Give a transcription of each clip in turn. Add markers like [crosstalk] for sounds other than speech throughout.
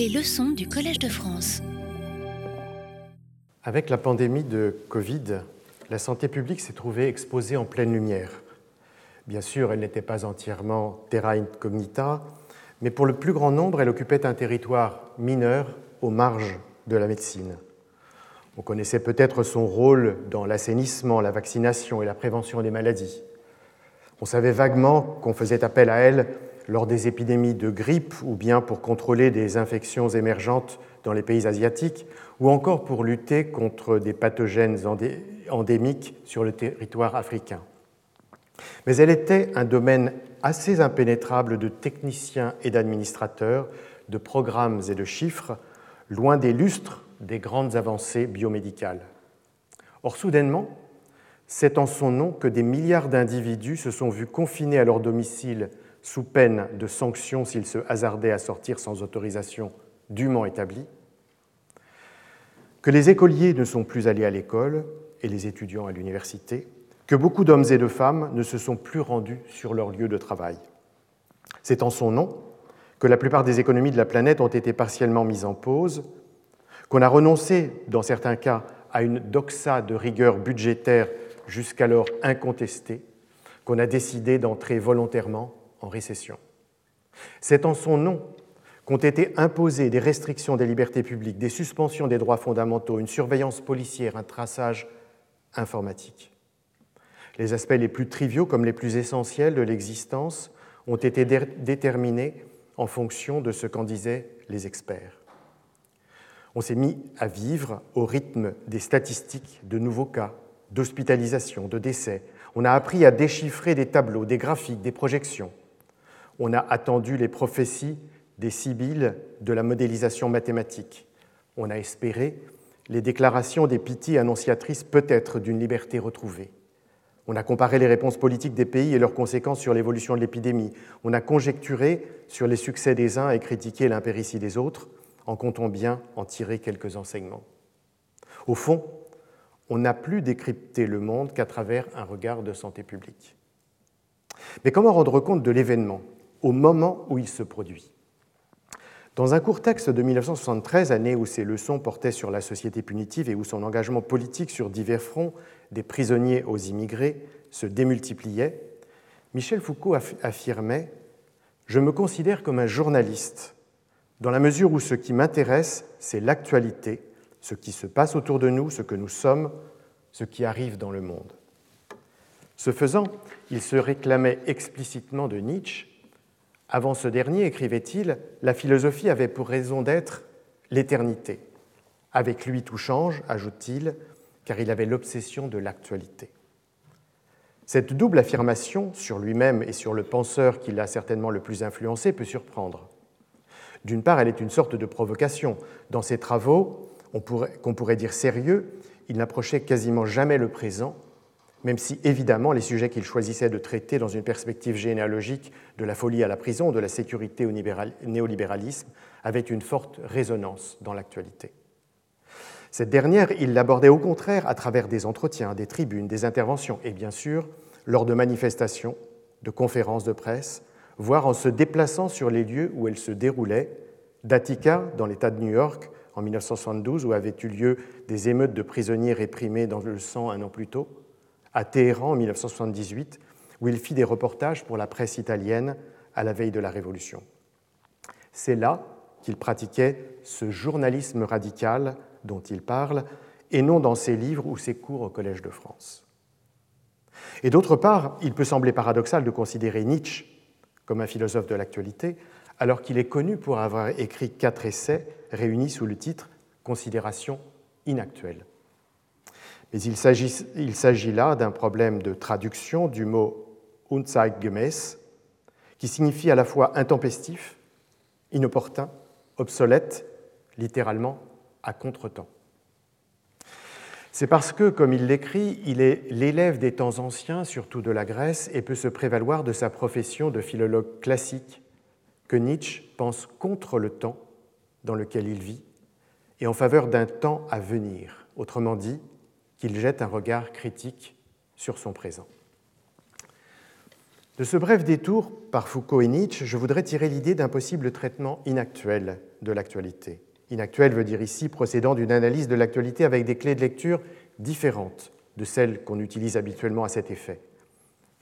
Les leçons du Collège de France. Avec la pandémie de Covid, la santé publique s'est trouvée exposée en pleine lumière. Bien sûr, elle n'était pas entièrement terra incognita, mais pour le plus grand nombre, elle occupait un territoire mineur aux marges de la médecine. On connaissait peut-être son rôle dans l'assainissement, la vaccination et la prévention des maladies. On savait vaguement qu'on faisait appel à elle lors des épidémies de grippe ou bien pour contrôler des infections émergentes dans les pays asiatiques ou encore pour lutter contre des pathogènes endémiques sur le territoire africain. Mais elle était un domaine assez impénétrable de techniciens et d'administrateurs, de programmes et de chiffres, loin des lustres des grandes avancées biomédicales. Or, soudainement, c'est en son nom que des milliards d'individus se sont vus confinés à leur domicile sous peine de sanctions s'ils se hasardaient à sortir sans autorisation dûment établie, que les écoliers ne sont plus allés à l'école et les étudiants à l'université, que beaucoup d'hommes et de femmes ne se sont plus rendus sur leur lieu de travail. C'est en son nom que la plupart des économies de la planète ont été partiellement mises en pause, qu'on a renoncé, dans certains cas, à une doxa de rigueur budgétaire jusqu'alors incontestée, qu'on a décidé d'entrer volontairement en récession. C'est en son nom qu'ont été imposées des restrictions des libertés publiques, des suspensions des droits fondamentaux, une surveillance policière, un traçage informatique. Les aspects les plus triviaux comme les plus essentiels de l'existence ont été déterminés en fonction de ce qu'en disaient les experts. On s'est mis à vivre au rythme des statistiques de nouveaux cas, d'hospitalisation, de décès. On a appris à déchiffrer des tableaux, des graphiques, des projections. On a attendu les prophéties des sibylles de la modélisation mathématique. On a espéré les déclarations des pitiés annonciatrices peut-être d'une liberté retrouvée. On a comparé les réponses politiques des pays et leurs conséquences sur l'évolution de l'épidémie. On a conjecturé sur les succès des uns et critiqué l'impéritie des autres, en comptant bien en tirer quelques enseignements. Au fond, on n'a plus décrypté le monde qu'à travers un regard de santé publique. Mais comment rendre compte de l'événement? Au moment où il se produit Dans un court texte de 1973, année où ses leçons portaient sur la société punitive et où son engagement politique sur divers fronts, des prisonniers aux immigrés, se démultipliait, Michel Foucault affirmait Je me considère comme un journaliste, dans la mesure où ce qui m'intéresse, c'est l'actualité ce qui se passe autour de nous, ce que nous sommes, ce qui arrive dans le monde. Ce faisant, il se réclamait explicitement de Nietzsche. Avant ce dernier, écrivait-il, la philosophie avait pour raison d'être l'éternité. Avec lui, tout change, ajoute-t-il, car il avait l'obsession de l'actualité. Cette double affirmation sur lui-même et sur le penseur qui l'a certainement le plus influencé peut surprendre. D'une part, elle est une sorte de provocation. Dans ses travaux, qu'on pourrait, dire sérieux, il n'approchait quasiment jamais le présent, même si évidemment les sujets qu'il choisissait de traiter dans une perspective généalogique de la folie à la prison, de la sécurité au néolibéralisme, avaient une forte résonance dans l'actualité. Cette dernière, il l'abordait au contraire à travers des entretiens, des tribunes, des interventions et bien sûr lors de manifestations, de conférences de presse, voire en se déplaçant sur les lieux où elles se déroulaient, d'Attica dans l'État de New York en 1972, où avaient eu lieu des émeutes de prisonniers réprimés dans le sang un an plus tôt, à Téhéran en 1978, où il fit des reportages pour la presse italienne à la veille de la Révolution. C'est là qu'il pratiquait ce journalisme radical dont il parle, et non dans ses livres ou ses cours au Collège de France. Et d'autre part, il peut sembler paradoxal de considérer Nietzsche comme un philosophe de l'actualité, alors qu'il est connu pour avoir écrit quatre essais réunis sous le titre Considération inactuelle. Mais il s'agit là d'un problème de traduction du mot unzeitgemäß, qui signifie à la fois intempestif, inopportun, obsolète, littéralement à contretemps. C'est parce que, comme il l'écrit, il est l'élève des temps anciens, surtout de la Grèce, et peut se prévaloir de sa profession de philologue classique que Nietzsche pense contre le temps dans lequel il vit et en faveur d'un temps à venir, autrement dit, qu'il jette un regard critique sur son présent. De ce bref détour par Foucault et Nietzsche, je voudrais tirer l'idée d'un possible traitement inactuel de l'actualité. Inactuel veut dire ici procédant d'une analyse de l'actualité avec des clés de lecture différentes de celles qu'on utilise habituellement à cet effet.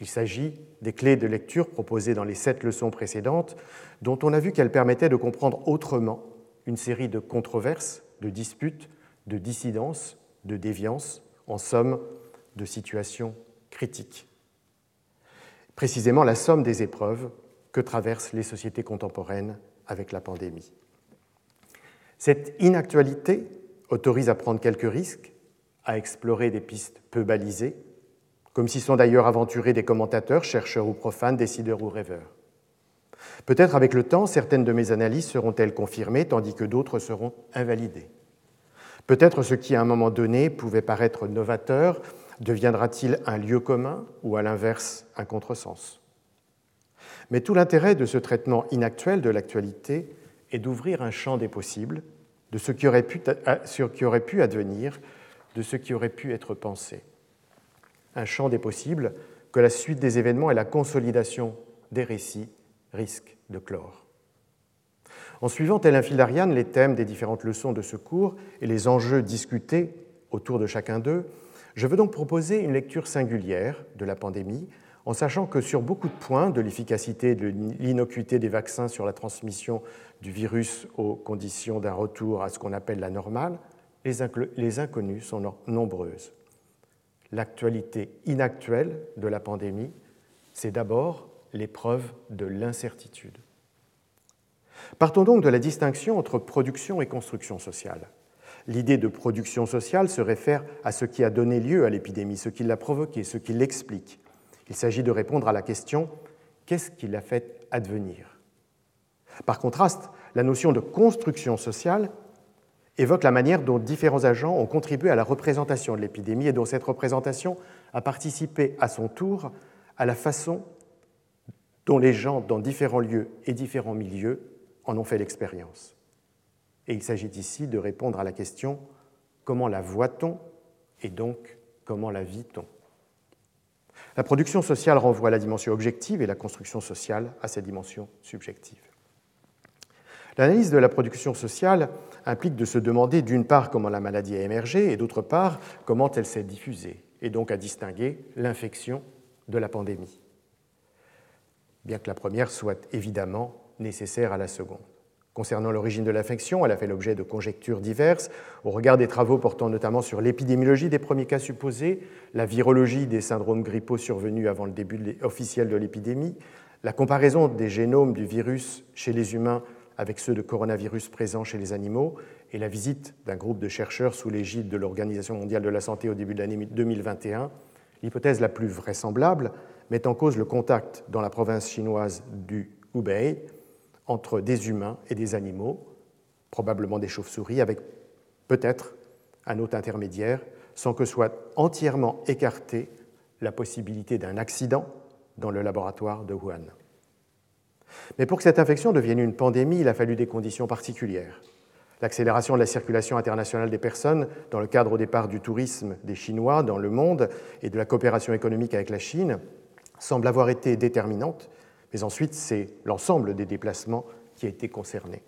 Il s'agit des clés de lecture proposées dans les sept leçons précédentes, dont on a vu qu'elles permettaient de comprendre autrement une série de controverses, de disputes, de dissidences, de déviances, en somme, de situations critiques. Précisément la somme des épreuves que traversent les sociétés contemporaines avec la pandémie. Cette inactualité autorise à prendre quelques risques, à explorer des pistes peu balisées, comme s'y sont d'ailleurs aventurés des commentateurs, chercheurs ou profanes, décideurs ou rêveurs. Peut-être avec le temps, certaines de mes analyses seront-elles confirmées, tandis que d'autres seront invalidées. Peut-être ce qui, à un moment donné, pouvait paraître novateur deviendra-t-il un lieu commun ou, à l'inverse, un contresens? Mais tout l'intérêt de ce traitement inactuel de l'actualité est d'ouvrir un champ des possibles, de ce qui aurait pu, ce qui aurait pu advenir, de ce qui aurait pu être pensé un champ des possibles que la suite des événements et la consolidation des récits risquent de clore. En suivant tel un fil d'Ariane les thèmes des différentes leçons de ce cours et les enjeux discutés autour de chacun d'eux, je veux donc proposer une lecture singulière de la pandémie, en sachant que sur beaucoup de points, de l'efficacité et de l'innocuité des vaccins sur la transmission du virus aux conditions d'un retour à ce qu'on appelle la normale, les inconnues sont nombreuses l'actualité inactuelle de la pandémie, c'est d'abord l'épreuve de l'incertitude. Partons donc de la distinction entre production et construction sociale. L'idée de production sociale se réfère à ce qui a donné lieu à l'épidémie, ce qui l'a provoquée, ce qui l'explique. Il s'agit de répondre à la question qu'est-ce qui l'a fait advenir? Par contraste, la notion de construction sociale évoque la manière dont différents agents ont contribué à la représentation de l'épidémie et dont cette représentation a participé à son tour à la façon dont les gens dans différents lieux et différents milieux en ont fait l'expérience. Et il s'agit ici de répondre à la question comment la voit-on et donc comment la vit-on? La production sociale renvoie à la dimension objective et la construction sociale à sa dimension subjective. L'analyse de la production sociale implique de se demander d'une part comment la maladie a émergé et d'autre part comment elle s'est diffusée, et donc à distinguer l'infection de la pandémie, bien que la première soit évidemment nécessaire à la seconde. Concernant l'origine de l'infection, elle a fait l'objet de conjectures diverses, au regard des travaux portant notamment sur l'épidémiologie des premiers cas supposés, la virologie des syndromes grippaux survenus avant le début officiel de l'épidémie, la comparaison des génomes du virus chez les humains avec ceux de coronavirus présents chez les animaux et la visite d'un groupe de chercheurs sous l'égide de l'Organisation mondiale de la santé au début de l'année 2021, l'hypothèse la plus vraisemblable met en cause le contact dans la province chinoise du Hubei entre des humains et des animaux, probablement des chauves-souris, avec peut-être un hôte intermédiaire, sans que soit entièrement écartée la possibilité d'un accident dans le laboratoire de Wuhan. Mais pour que cette infection devienne une pandémie, il a fallu des conditions particulières. L'accélération de la circulation internationale des personnes dans le cadre au départ du tourisme des Chinois dans le monde et de la coopération économique avec la Chine semble avoir été déterminante, mais ensuite c'est l'ensemble des déplacements qui a été concerné.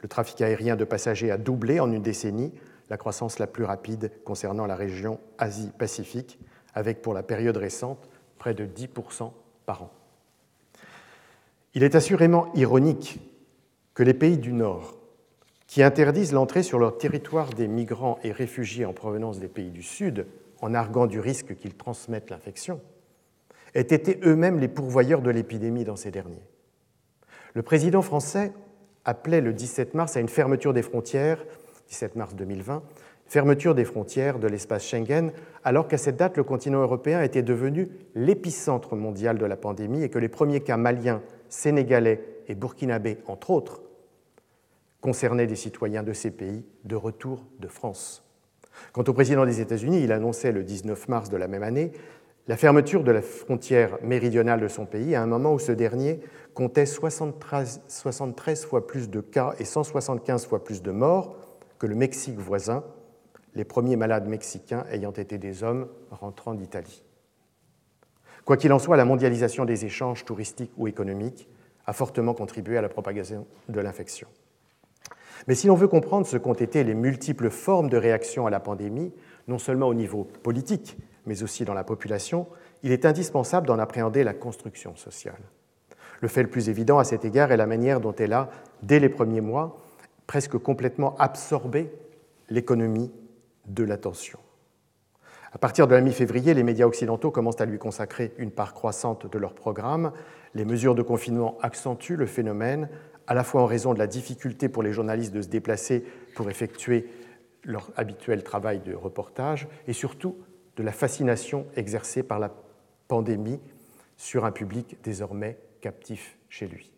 Le trafic aérien de passagers a doublé en une décennie, la croissance la plus rapide concernant la région Asie-Pacifique, avec pour la période récente près de 10% par an. Il est assurément ironique que les pays du Nord, qui interdisent l'entrée sur leur territoire des migrants et réfugiés en provenance des pays du Sud, en arguant du risque qu'ils transmettent l'infection, aient été eux-mêmes les pourvoyeurs de l'épidémie dans ces derniers. Le président français appelait le 17 mars à une fermeture des frontières, 17 mars 2020, fermeture des frontières de l'espace Schengen, alors qu'à cette date, le continent européen était devenu l'épicentre mondial de la pandémie et que les premiers cas maliens sénégalais et burkinabés, entre autres, concernaient des citoyens de ces pays de retour de France. Quant au président des États-Unis, il annonçait le 19 mars de la même année la fermeture de la frontière méridionale de son pays à un moment où ce dernier comptait 73, 73 fois plus de cas et 175 fois plus de morts que le Mexique voisin, les premiers malades mexicains ayant été des hommes rentrant d'Italie. Quoi qu'il en soit, la mondialisation des échanges touristiques ou économiques a fortement contribué à la propagation de l'infection. Mais si l'on veut comprendre ce qu'ont été les multiples formes de réaction à la pandémie, non seulement au niveau politique, mais aussi dans la population, il est indispensable d'en appréhender la construction sociale. Le fait le plus évident à cet égard est la manière dont elle a, dès les premiers mois, presque complètement absorbé l'économie de l'attention. À partir de la mi-février, les médias occidentaux commencent à lui consacrer une part croissante de leur programme. Les mesures de confinement accentuent le phénomène, à la fois en raison de la difficulté pour les journalistes de se déplacer pour effectuer leur habituel travail de reportage, et surtout de la fascination exercée par la pandémie sur un public désormais captif chez lui.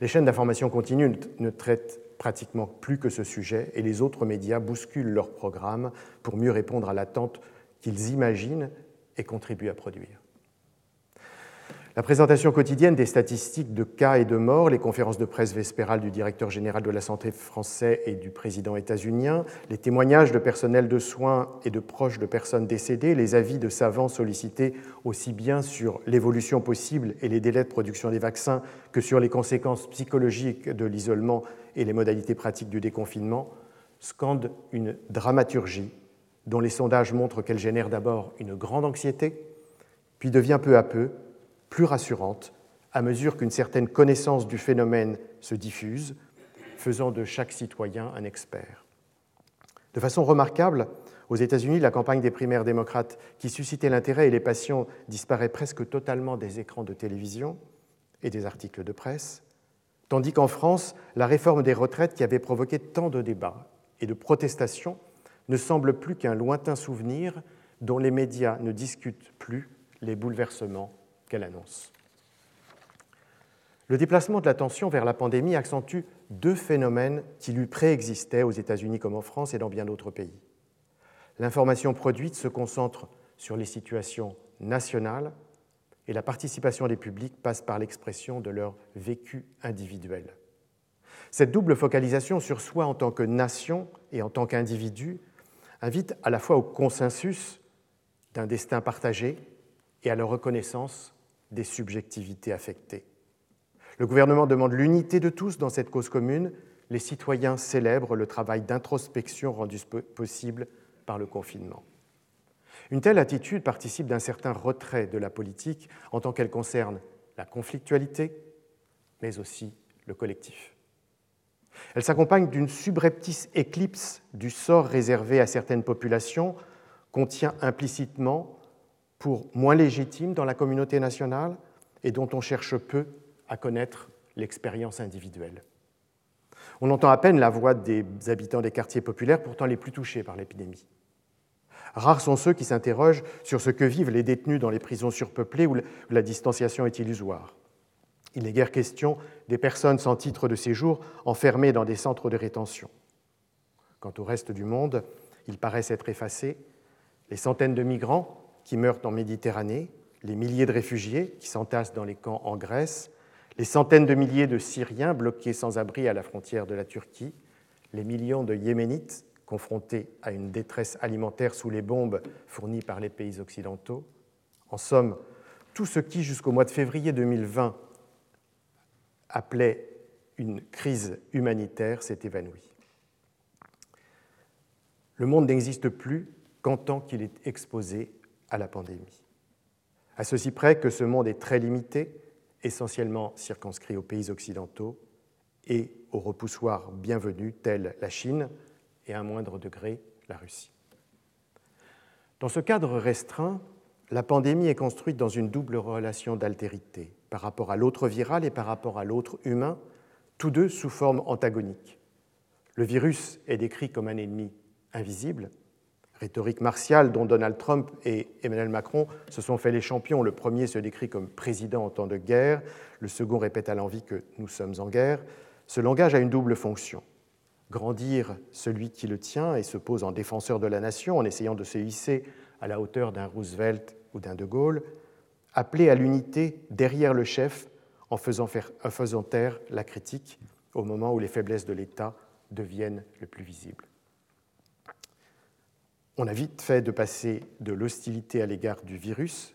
Les chaînes d'information continue ne traitent pratiquement plus que ce sujet et les autres médias bousculent leur programme pour mieux répondre à l'attente qu'ils imaginent et contribuent à produire. La présentation quotidienne des statistiques de cas et de morts, les conférences de presse vespérales du directeur général de la santé français et du président états-unien, les témoignages de personnel de soins et de proches de personnes décédées, les avis de savants sollicités aussi bien sur l'évolution possible et les délais de production des vaccins que sur les conséquences psychologiques de l'isolement et les modalités pratiques du déconfinement, scandent une dramaturgie dont les sondages montrent qu'elle génère d'abord une grande anxiété, puis devient peu à peu plus rassurante à mesure qu'une certaine connaissance du phénomène se diffuse, faisant de chaque citoyen un expert. De façon remarquable, aux États-Unis, la campagne des primaires démocrates, qui suscitait l'intérêt et les passions, disparaît presque totalement des écrans de télévision et des articles de presse, tandis qu'en France, la réforme des retraites qui avait provoqué tant de débats et de protestations ne semble plus qu'un lointain souvenir dont les médias ne discutent plus les bouleversements annonce. Le déplacement de l'attention vers la pandémie accentue deux phénomènes qui lui préexistaient aux États-Unis comme en France et dans bien d'autres pays. L'information produite se concentre sur les situations nationales et la participation des publics passe par l'expression de leur vécu individuel. Cette double focalisation sur soi en tant que nation et en tant qu'individu invite à la fois au consensus d'un destin partagé et à la reconnaissance des subjectivités affectées. Le gouvernement demande l'unité de tous dans cette cause commune. Les citoyens célèbrent le travail d'introspection rendu possible par le confinement. Une telle attitude participe d'un certain retrait de la politique en tant qu'elle concerne la conflictualité, mais aussi le collectif. Elle s'accompagne d'une subreptice éclipse du sort réservé à certaines populations, contient implicitement pour moins légitime dans la communauté nationale et dont on cherche peu à connaître l'expérience individuelle. On entend à peine la voix des habitants des quartiers populaires, pourtant les plus touchés par l'épidémie. Rares sont ceux qui s'interrogent sur ce que vivent les détenus dans les prisons surpeuplées où la distanciation est illusoire. Il n'est guère question des personnes sans titre de séjour enfermées dans des centres de rétention. Quant au reste du monde, ils paraissent être effacés. Les centaines de migrants qui meurent en Méditerranée, les milliers de réfugiés qui s'entassent dans les camps en Grèce, les centaines de milliers de Syriens bloqués sans abri à la frontière de la Turquie, les millions de Yéménites confrontés à une détresse alimentaire sous les bombes fournies par les pays occidentaux. En somme, tout ce qui, jusqu'au mois de février 2020, appelait une crise humanitaire s'est évanoui. Le monde n'existe plus qu'en tant qu'il est exposé à la pandémie. À ceci près que ce monde est très limité, essentiellement circonscrit aux pays occidentaux et aux repoussoirs bienvenus tels la Chine et à un moindre degré la Russie. Dans ce cadre restreint, la pandémie est construite dans une double relation d'altérité par rapport à l'autre viral et par rapport à l'autre humain, tous deux sous forme antagonique. Le virus est décrit comme un ennemi invisible, rhétorique martiale dont Donald Trump et Emmanuel Macron se sont fait les champions. Le premier se décrit comme président en temps de guerre, le second répète à l'envie que nous sommes en guerre. Ce langage a une double fonction. Grandir celui qui le tient et se pose en défenseur de la nation en essayant de se hisser à la hauteur d'un Roosevelt ou d'un De Gaulle, appeler à l'unité derrière le chef en faisant, en faisant taire la critique au moment où les faiblesses de l'État deviennent le plus visibles on a vite fait de passer de l'hostilité à l'égard du virus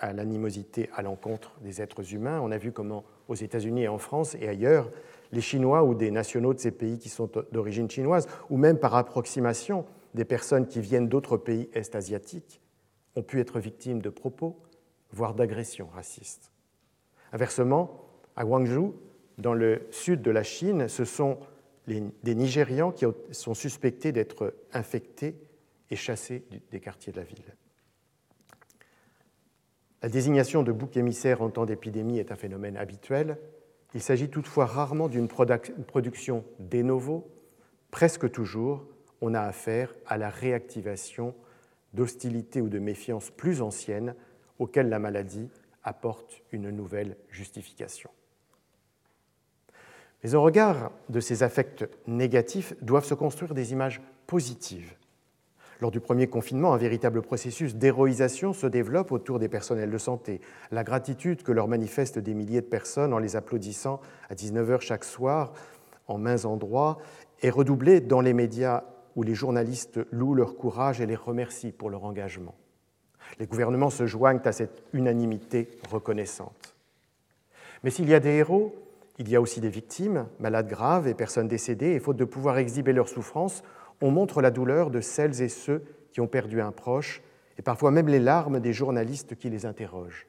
à l'animosité à l'encontre des êtres humains. On a vu comment aux États-Unis et en France et ailleurs, les Chinois ou des nationaux de ces pays qui sont d'origine chinoise, ou même par approximation des personnes qui viennent d'autres pays est-asiatiques, ont pu être victimes de propos, voire d'agressions racistes. Inversement, à Guangzhou, dans le sud de la Chine, ce sont des Nigérians qui sont suspectés d'être infectés et chassés des quartiers de la ville. La désignation de bouc émissaire en temps d'épidémie est un phénomène habituel. Il s'agit toutefois rarement d'une production de novo. Presque toujours, on a affaire à la réactivation d'hostilité ou de méfiance plus anciennes auxquelles la maladie apporte une nouvelle justification. Mais au regard de ces affects négatifs doivent se construire des images positives. Lors du premier confinement, un véritable processus d'héroïsation se développe autour des personnels de santé. La gratitude que leur manifestent des milliers de personnes en les applaudissant à 19h chaque soir en mains endroits est redoublée dans les médias où les journalistes louent leur courage et les remercient pour leur engagement. Les gouvernements se joignent à cette unanimité reconnaissante. Mais s'il y a des héros, il y a aussi des victimes, malades graves et personnes décédées, et faute de pouvoir exhiber leur souffrance, on montre la douleur de celles et ceux qui ont perdu un proche, et parfois même les larmes des journalistes qui les interrogent.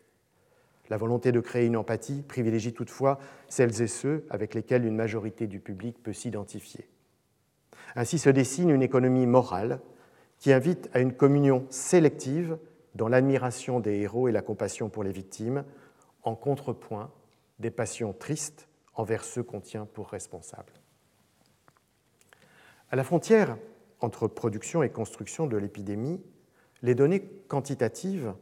La volonté de créer une empathie privilégie toutefois celles et ceux avec lesquels une majorité du public peut s'identifier. Ainsi se dessine une économie morale qui invite à une communion sélective dans l'admiration des héros et la compassion pour les victimes, en contrepoint des passions tristes envers ceux qu'on tient pour responsables. À la frontière entre production et construction de l'épidémie, les données quantitatives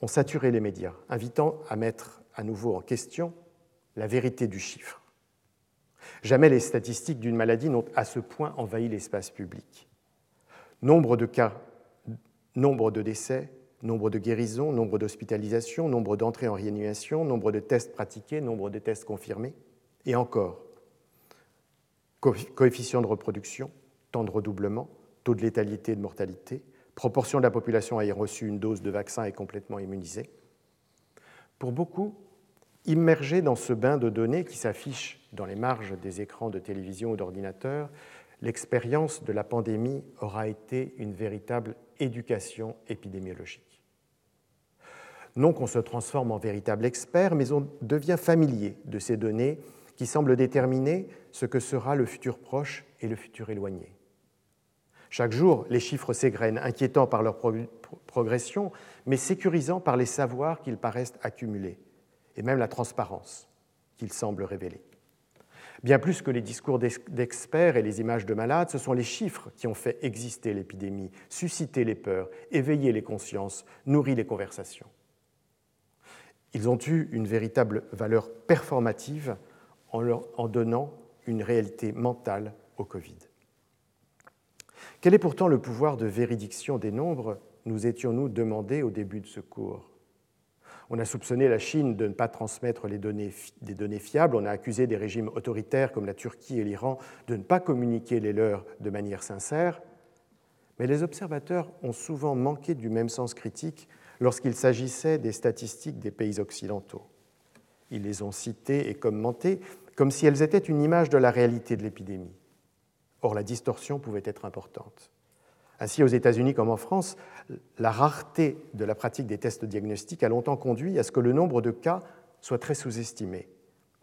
ont saturé les médias, invitant à mettre à nouveau en question la vérité du chiffre. Jamais les statistiques d'une maladie n'ont à ce point envahi l'espace public. Nombre de cas, nombre de décès, nombre de guérisons, nombre d'hospitalisations, nombre d'entrées en réanimation, nombre de tests pratiqués, nombre de tests confirmés, et encore, coefficient de reproduction, temps de redoublement, taux de létalité et de mortalité, proportion de la population ayant reçu une dose de vaccin et complètement immunisée. Pour beaucoup, immergés dans ce bain de données qui s'affiche dans les marges des écrans de télévision ou d'ordinateur, l'expérience de la pandémie aura été une véritable éducation épidémiologique. Non qu'on se transforme en véritable expert, mais on devient familier de ces données qui semblent déterminer ce que sera le futur proche et le futur éloigné. Chaque jour, les chiffres s'égrènent, inquiétants par leur progression, mais sécurisants par les savoirs qu'ils paraissent accumuler, et même la transparence qu'ils semblent révéler. Bien plus que les discours d'experts et les images de malades, ce sont les chiffres qui ont fait exister l'épidémie, suscité les peurs, éveillé les consciences, nourri les conversations. Ils ont eu une véritable valeur performative en, donnant une réalité mentale au Covid. Quel est pourtant le pouvoir de véridiction des nombres nous étions-nous demandé au début de ce cours? On a soupçonné la Chine de ne pas transmettre les des données fiables, on a accusé des régimes autoritaires comme la Turquie et l'Iran de ne pas communiquer les leurs de manière sincère, mais les observateurs ont souvent manqué du même sens critique lorsqu'il s'agissait des statistiques des pays occidentaux. Ils les ont citées et commentées comme si elles étaient une image de la réalité de l'épidémie. Or, la distorsion pouvait être importante. Ainsi, aux États-Unis comme en France, la rareté de la pratique des tests diagnostiques a longtemps conduit à ce que le nombre de cas soit très sous-estimé,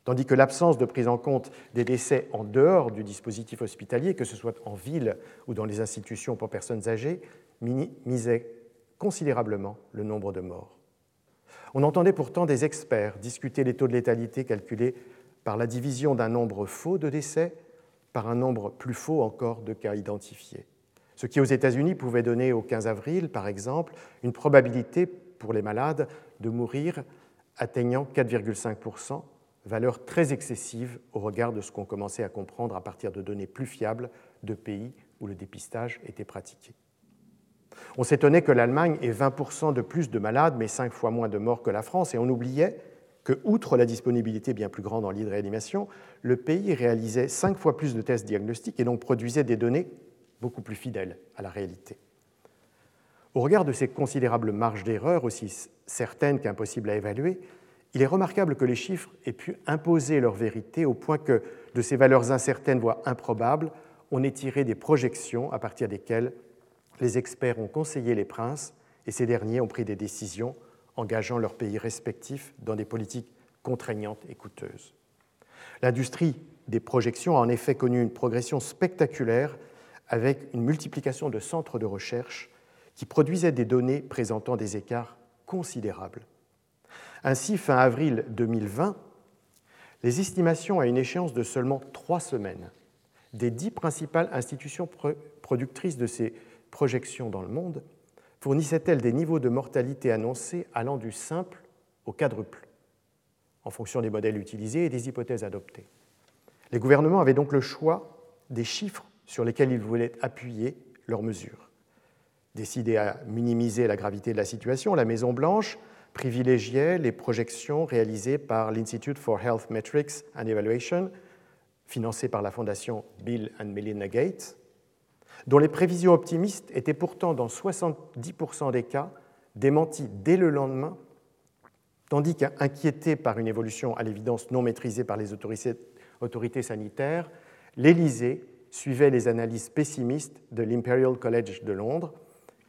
tandis que l'absence de prise en compte des décès en dehors du dispositif hospitalier, que ce soit en ville ou dans les institutions pour personnes âgées, misait considérablement le nombre de morts. On entendait pourtant des experts discuter les taux de létalité calculés par la division d'un nombre faux de décès par un nombre plus faux encore de cas identifiés ce qui aux États-Unis pouvait donner au 15 avril, par exemple, une probabilité pour les malades de mourir atteignant 4,5%, valeur très excessive au regard de ce qu'on commençait à comprendre à partir de données plus fiables de pays où le dépistage était pratiqué. On s'étonnait que l'Allemagne ait 20% de plus de malades, mais 5 fois moins de morts que la France, et on oubliait que, outre la disponibilité bien plus grande en lit de réanimation, le pays réalisait 5 fois plus de tests diagnostiques et donc produisait des données beaucoup plus fidèle à la réalité. Au regard de ces considérables marges d'erreur, aussi certaines qu'impossibles à évaluer, il est remarquable que les chiffres aient pu imposer leur vérité au point que, de ces valeurs incertaines, voire improbables, on ait tiré des projections à partir desquelles les experts ont conseillé les princes et ces derniers ont pris des décisions engageant leurs pays respectifs dans des politiques contraignantes et coûteuses. L'industrie des projections a en effet connu une progression spectaculaire avec une multiplication de centres de recherche qui produisaient des données présentant des écarts considérables. Ainsi, fin avril 2020, les estimations à une échéance de seulement trois semaines des dix principales institutions productrices de ces projections dans le monde fournissaient-elles des niveaux de mortalité annoncés allant du simple au quadruple, en fonction des modèles utilisés et des hypothèses adoptées. Les gouvernements avaient donc le choix des chiffres sur lesquels ils voulaient appuyer leurs mesures. Décidé à minimiser la gravité de la situation, la Maison-Blanche privilégiait les projections réalisées par l'Institute for Health Metrics and Evaluation, financé par la fondation Bill and Melinda Gates, dont les prévisions optimistes étaient pourtant dans 70% des cas démenties dès le lendemain, tandis qu'inquiété par une évolution à l'évidence non maîtrisée par les autorités sanitaires, l'Élysée suivait les analyses pessimistes de l'Imperial College de Londres,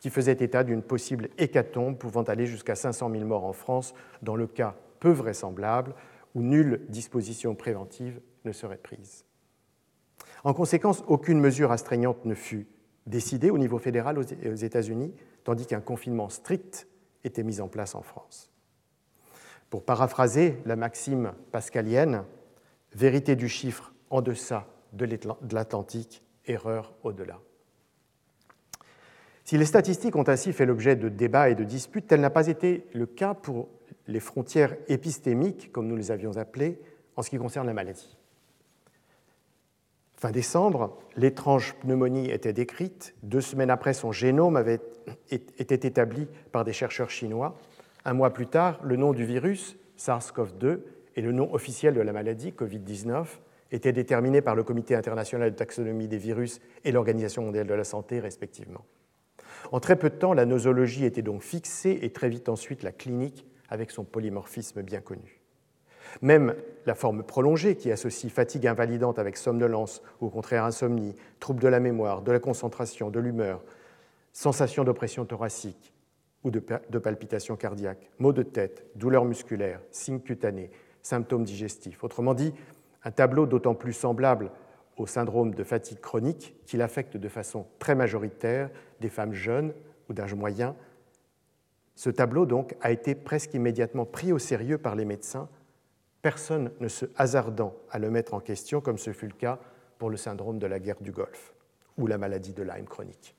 qui faisait état d'une possible hécatombe pouvant aller jusqu'à 500 000 morts en France dans le cas peu vraisemblable où nulle disposition préventive ne serait prise. En conséquence, aucune mesure astreignante ne fut décidée au niveau fédéral aux États-Unis, tandis qu'un confinement strict était mis en place en France. Pour paraphraser la maxime pascalienne, vérité du chiffre en deçà de l'Atlantique, erreur au-delà. Si les statistiques ont ainsi fait l'objet de débats et de disputes, tel n'a pas été le cas pour les frontières épistémiques, comme nous les avions appelées, en ce qui concerne la maladie. Fin décembre, l'étrange pneumonie était décrite. Deux semaines après, son génome avait été établi par des chercheurs chinois. Un mois plus tard, le nom du virus, SARS-CoV-2, et le nom officiel de la maladie, Covid-19, étaient déterminés par le Comité international de taxonomie des virus et l'Organisation mondiale de la santé, respectivement. En très peu de temps, la nosologie était donc fixée et très vite ensuite la clinique avec son polymorphisme bien connu. Même la forme prolongée qui associe fatigue invalidante avec somnolence ou au contraire insomnie, trouble de la mémoire, de la concentration, de l'humeur, sensation d'oppression thoracique ou de, palpitation cardiaque, maux de tête, douleurs musculaires, signes cutanés, symptômes digestifs. Autrement dit, un tableau d'autant plus semblable au syndrome de fatigue chronique qu'il affecte de façon très majoritaire des femmes jeunes ou d'âge moyen. Ce tableau donc a été presque immédiatement pris au sérieux par les médecins personne ne se hasardant à le mettre en question, comme ce fut le cas pour le syndrome de la guerre du Golfe ou la maladie de Lyme chronique.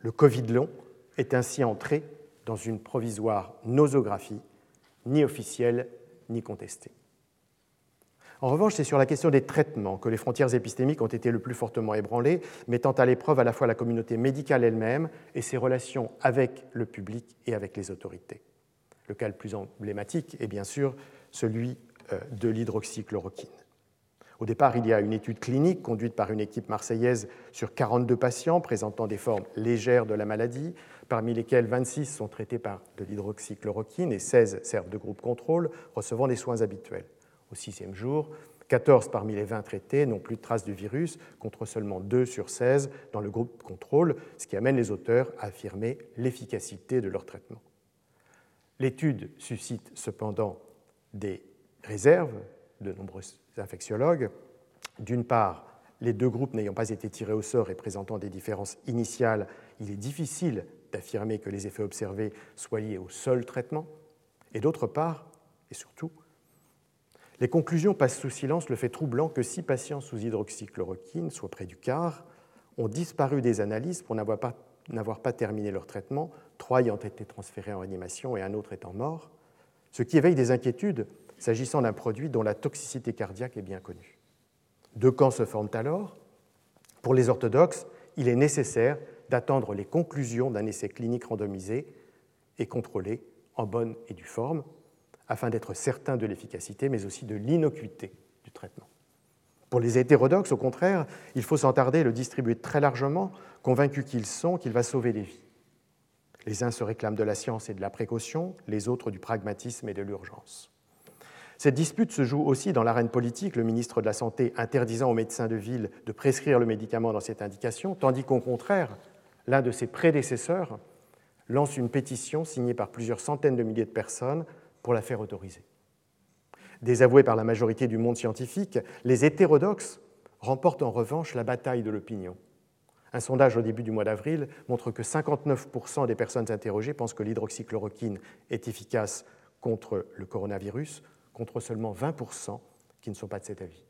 Le Covid long est ainsi entré dans une provisoire nosographie, ni officielle ni contestée. En revanche, c'est sur la question des traitements que les frontières épistémiques ont été le plus fortement ébranlées, mettant à l'épreuve à la fois la communauté médicale elle-même et ses relations avec le public et avec les autorités. Le cas le plus emblématique est bien sûr celui euh, de l'hydroxychloroquine. Au départ, il y a une étude clinique conduite par une équipe marseillaise sur 42 patients présentant des formes légères de la maladie, parmi lesquels 26 sont traités par de l'hydroxychloroquine et 16 servent de groupe contrôle, recevant les soins habituels. Au sixième jour, 14 parmi les 20 traités n'ont plus de traces du virus, contre seulement 2 sur 16 dans le groupe contrôle, ce qui amène les auteurs à affirmer l'efficacité de leur traitement. L'étude suscite cependant des réserves de nombreux infectiologues. D'une part, les deux groupes n'ayant pas été tirés au sort et présentant des différences initiales, il est difficile d'affirmer que les effets observés soient liés au seul traitement. Et d'autre part, et surtout, les conclusions passent sous silence le fait troublant que six patients sous hydroxychloroquine, soit près du quart, ont disparu des analyses pour n'avoir pas, terminé leur traitement, trois ayant été transférés en réanimation et un autre étant mort ce qui éveille des inquiétudes s'agissant d'un produit dont la toxicité cardiaque est bien connue. Deux camps se forment alors. Pour les orthodoxes, il est nécessaire d'attendre les conclusions d'un essai clinique randomisé et contrôlé en bonne et due forme, afin d'être certain de l'efficacité, mais aussi de l'innocuité du traitement. Pour les hétérodoxes, au contraire, il faut s'en tarder et le distribuer très largement, convaincus qu'ils sont qu'il va sauver des vies. Les uns se réclament de la science et de la précaution, les autres du pragmatisme et de l'urgence. Cette dispute se joue aussi dans l'arène politique, le ministre de la Santé interdisant aux médecins de ville de prescrire le médicament dans cette indication, tandis qu'au contraire, l'un de ses prédécesseurs lance une pétition signée par plusieurs centaines de milliers de personnes pour la faire autoriser. Désavoués par la majorité du monde scientifique, les hétérodoxes remportent en revanche la bataille de l'opinion. Un sondage au début du mois d'avril montre que 59% des personnes interrogées pensent que l'hydroxychloroquine est efficace contre le coronavirus, contre seulement 20% qui ne sont pas de cet avis.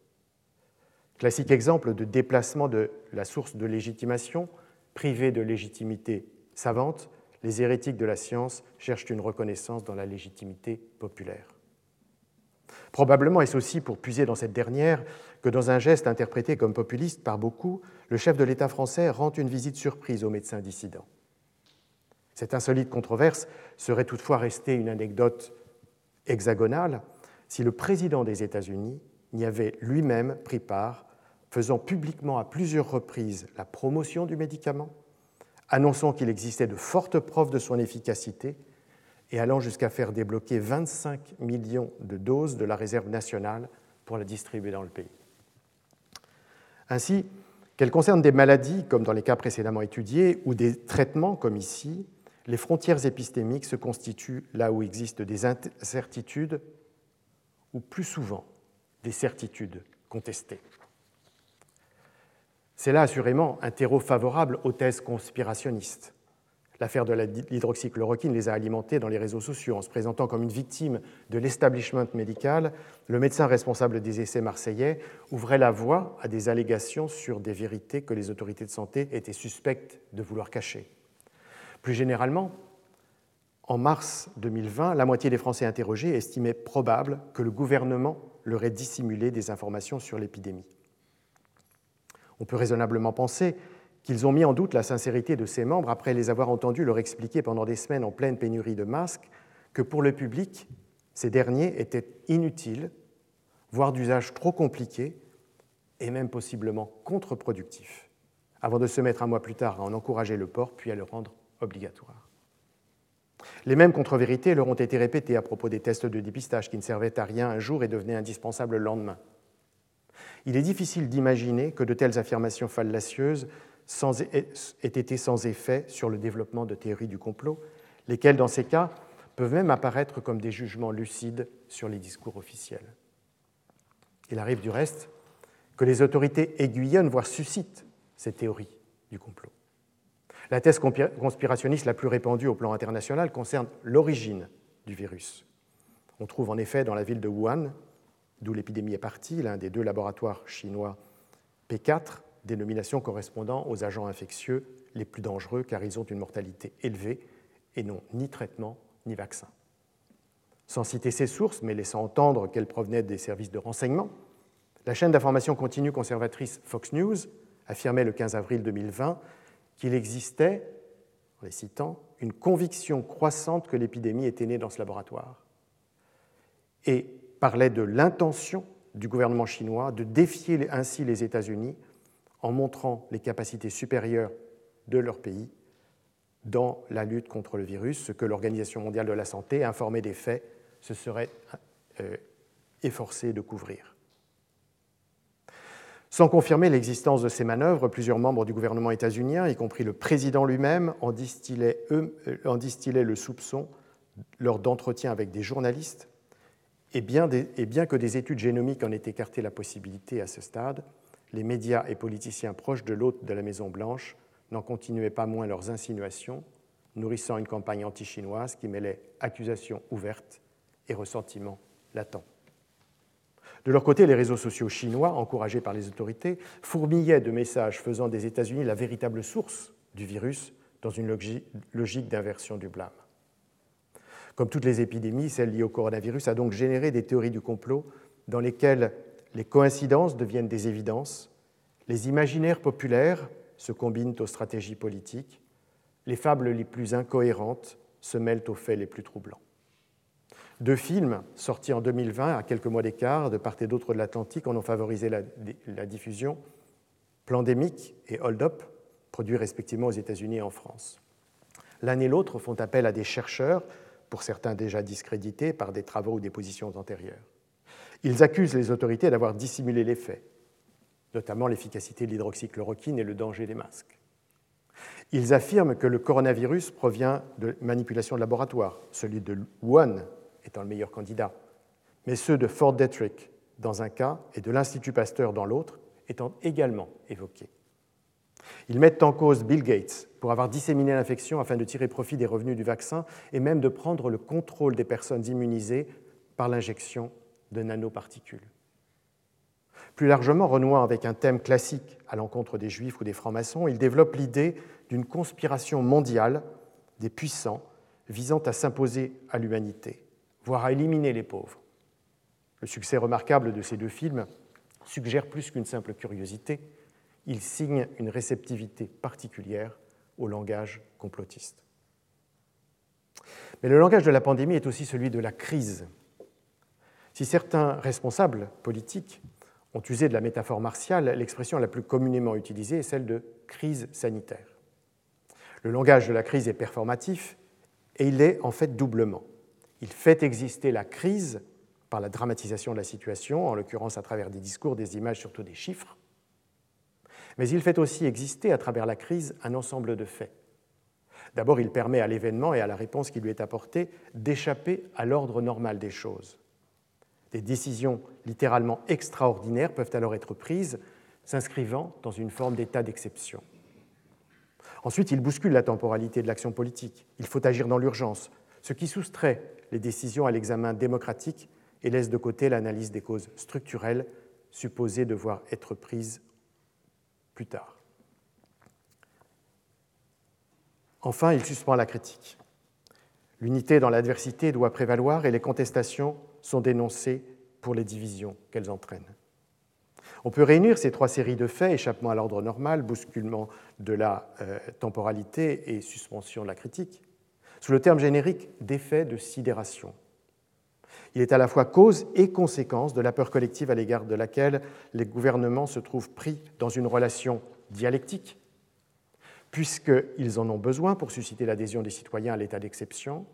Classique exemple de déplacement de la source de légitimation, privée de légitimité savante, les hérétiques de la science cherchent une reconnaissance dans la légitimité populaire. Probablement est-ce aussi pour puiser dans cette dernière que dans un geste interprété comme populiste par beaucoup, le chef de l'État français rend une visite surprise aux médecins dissidents. Cette insolite controverse serait toutefois restée une anecdote hexagonale si le président des États-Unis n'y avait lui-même pris part, faisant publiquement à plusieurs reprises la promotion du médicament, annonçant qu'il existait de fortes preuves de son efficacité et allant jusqu'à faire débloquer 25 millions de doses de la réserve nationale pour la distribuer dans le pays. Ainsi, qu'elles concernent des maladies, comme dans les cas précédemment étudiés, ou des traitements, comme ici, les frontières épistémiques se constituent là où existent des incertitudes, ou plus souvent des certitudes contestées. C'est là assurément un terreau favorable aux thèses conspirationnistes. L'affaire de l'hydroxychloroquine les a alimentés dans les réseaux sociaux en se présentant comme une victime de l'establishment médical. Le médecin responsable des essais marseillais ouvrait la voie à des allégations sur des vérités que les autorités de santé étaient suspectes de vouloir cacher. Plus généralement, en mars 2020, la moitié des Français interrogés estimaient probable que le gouvernement leur ait dissimulé des informations sur l'épidémie. On peut raisonnablement penser qu'ils ont mis en doute la sincérité de ses membres après les avoir entendus leur expliquer pendant des semaines en pleine pénurie de masques que pour le public, ces derniers étaient inutiles, voire d'usage trop compliqué et même possiblement contre-productifs, avant de se mettre un mois plus tard à en encourager le port puis à le rendre obligatoire. Les mêmes contre-vérités leur ont été répétées à propos des tests de dépistage qui ne servaient à rien un jour et devenaient indispensables le lendemain. Il est difficile d'imaginer que de telles affirmations fallacieuses sans, aient été sans effet sur le développement de théories du complot, lesquelles, dans ces cas, peuvent même apparaître comme des jugements lucides sur les discours officiels. Il arrive du reste que les autorités aiguillonnent, voire suscitent ces théories du complot. La thèse conspirationniste la plus répandue au plan international concerne l'origine du virus. On trouve en effet dans la ville de Wuhan, d'où l'épidémie est partie, l'un des deux laboratoires chinois P4, dénomination correspondant aux agents infectieux les plus dangereux car ils ont une mortalité élevée et n'ont ni traitement ni vaccin. Sans citer ces sources, mais laissant entendre qu'elles provenaient des services de renseignement, la chaîne d'information continue conservatrice Fox News affirmait le 15 avril 2020 qu'il existait, en les citant, une conviction croissante que l'épidémie était née dans ce laboratoire et parlait de l'intention du gouvernement chinois de défier ainsi les États-Unis en montrant les capacités supérieures de leur pays dans la lutte contre le virus, ce que l'Organisation mondiale de la santé, informée des faits, se serait euh, efforcée de couvrir. Sans confirmer l'existence de ces manœuvres, plusieurs membres du gouvernement états-unien, y compris le président lui-même, en distillaient, euh, le soupçon lors d'entretiens avec des journalistes, et bien que des études génomiques en aient écarté la possibilité à ce stade, les médias et politiciens proches de l'hôte de la Maison-Blanche n'en continuaient pas moins leurs insinuations, nourrissant une campagne anti-chinoise qui mêlait accusations ouvertes et ressentiments latents. De leur côté, les réseaux sociaux chinois, encouragés par les autorités, fourmillaient de messages faisant des États-Unis la véritable source du virus dans une logique d'inversion du blâme. Comme toutes les épidémies, celle liée au coronavirus a donc généré des théories du complot dans lesquelles les coïncidences deviennent des évidences, les imaginaires populaires se combinent aux stratégies politiques, les fables les plus incohérentes se mêlent aux faits les plus troublants. Deux films sortis en 2020, à quelques mois d'écart, de part et d'autre de l'Atlantique, en ont favorisé la, la diffusion Plandémique et Hold Up, produits respectivement aux États-Unis et en France. L'un et l'autre font appel à des chercheurs, pour certains déjà discrédités par des travaux ou des positions antérieures. Ils accusent les autorités d'avoir dissimulé les faits, notamment l'efficacité de l'hydroxychloroquine et le danger des masques. Ils affirment que le coronavirus provient de manipulation de laboratoire, celui de Wuhan étant le meilleur candidat, mais ceux de Fort Detrick dans un cas et de l'Institut Pasteur dans l'autre étant également évoqués. Ils mettent en cause Bill Gates pour avoir disséminé l'infection afin de tirer profit des revenus du vaccin et même de prendre le contrôle des personnes immunisées par l'injection de nanoparticules. Plus largement, renouant avec un thème classique à l'encontre des juifs ou des francs-maçons, il développe l'idée d'une conspiration mondiale des puissants visant à s'imposer à l'humanité, voire à éliminer les pauvres. Le succès remarquable de ces deux films suggère plus qu'une simple curiosité, il signe une réceptivité particulière au langage complotiste. Mais le langage de la pandémie est aussi celui de la crise. Si certains responsables politiques ont usé de la métaphore martiale, l'expression la plus communément utilisée est celle de crise sanitaire. Le langage de la crise est performatif et il est en fait doublement. Il fait exister la crise par la dramatisation de la situation, en l'occurrence à travers des discours, des images, surtout des chiffres, mais il fait aussi exister à travers la crise un ensemble de faits. D'abord, il permet à l'événement et à la réponse qui lui est apportée d'échapper à l'ordre normal des choses. Des décisions littéralement extraordinaires peuvent alors être prises, s'inscrivant dans une forme d'état d'exception. Ensuite, il bouscule la temporalité de l'action politique. Il faut agir dans l'urgence, ce qui soustrait les décisions à l'examen démocratique et laisse de côté l'analyse des causes structurelles supposées devoir être prises plus tard. Enfin, il suspend la critique. L'unité dans l'adversité doit prévaloir et les contestations sont dénoncées pour les divisions qu'elles entraînent. On peut réunir ces trois séries de faits, échappement à l'ordre normal, bousculement de la euh, temporalité et suspension de la critique, sous le terme générique d'effet de sidération. Il est à la fois cause et conséquence de la peur collective à l'égard de laquelle les gouvernements se trouvent pris dans une relation dialectique, puisqu'ils en ont besoin pour susciter l'adhésion des citoyens à l'état d'exception,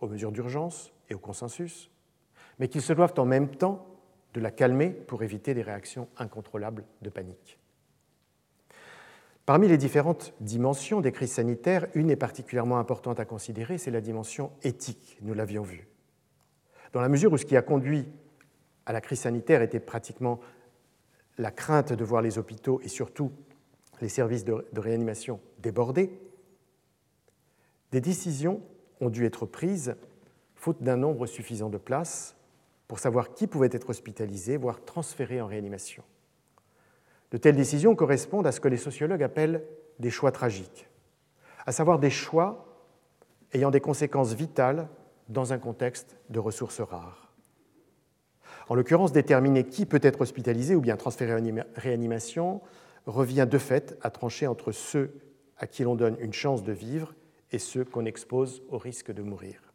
aux mesures d'urgence et au consensus, mais qu'ils se doivent en même temps de la calmer pour éviter des réactions incontrôlables de panique. Parmi les différentes dimensions des crises sanitaires, une est particulièrement importante à considérer, c'est la dimension éthique, nous l'avions vu. Dans la mesure où ce qui a conduit à la crise sanitaire était pratiquement la crainte de voir les hôpitaux et surtout les services de, réanimation débordés, des décisions ont dû être prises faute d'un nombre suffisant de places pour savoir qui pouvait être hospitalisé, voire transféré en réanimation. De telles décisions correspondent à ce que les sociologues appellent des choix tragiques, à savoir des choix ayant des conséquences vitales dans un contexte de ressources rares. En l'occurrence, déterminer qui peut être hospitalisé ou bien transféré en réanimation revient de fait à trancher entre ceux à qui l'on donne une chance de vivre et ceux qu'on expose au risque de mourir.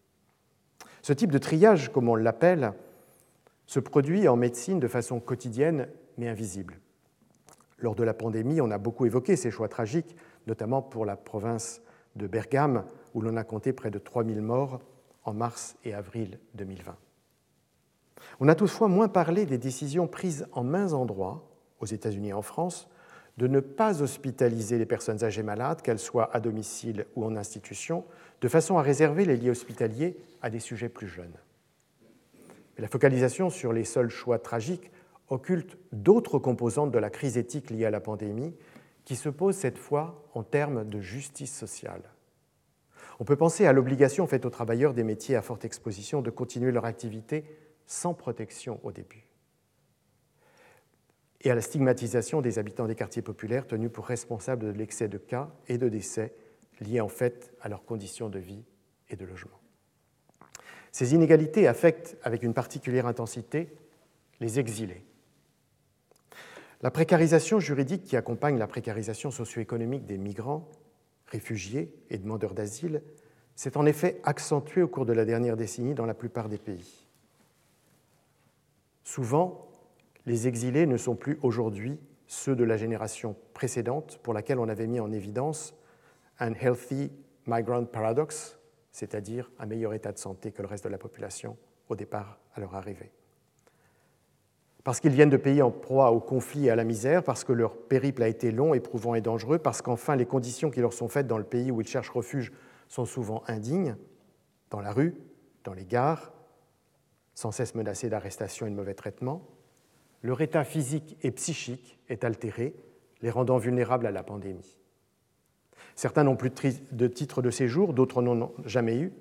Ce type de triage, comme on l'appelle, se produit en médecine de façon quotidienne mais invisible. Lors de la pandémie, on a beaucoup évoqué ces choix tragiques, notamment pour la province de Bergame, où l'on a compté près de 3000 morts en mars et avril 2020. On a toutefois moins parlé des décisions prises en mains endroits, aux États-Unis et en France, de ne pas hospitaliser les personnes âgées malades, qu'elles soient à domicile ou en institution, de façon à réserver les lits hospitaliers à des sujets plus jeunes. La focalisation sur les seuls choix tragiques occulte d'autres composantes de la crise éthique liée à la pandémie, qui se posent cette fois en termes de justice sociale. On peut penser à l'obligation faite aux travailleurs des métiers à forte exposition de continuer leur activité sans protection au début. Et à la stigmatisation des habitants des quartiers populaires tenus pour responsables de l'excès de cas et de décès liés en fait à leurs conditions de vie et de logement. Ces inégalités affectent avec une particulière intensité les exilés. La précarisation juridique qui accompagne la précarisation socio-économique des migrants réfugiés et demandeurs d'asile s'est en effet accentué au cours de la dernière décennie dans la plupart des pays. Souvent, les exilés ne sont plus aujourd'hui ceux de la génération précédente pour laquelle on avait mis en évidence un healthy migrant paradox, c'est-à-dire un meilleur état de santé que le reste de la population au départ à leur arrivée. Parce qu'ils viennent de pays en proie au conflit et à la misère, parce que leur périple a été long, éprouvant et dangereux, parce qu'enfin les conditions qui leur sont faites dans le pays où ils cherchent refuge sont souvent indignes, dans la rue, dans les gares, sans cesse menacés d'arrestation et de mauvais traitements, leur état physique et psychique est altéré, les rendant vulnérables à la pandémie. Certains n'ont plus de titre de séjour, d'autres n'en ont jamais eu,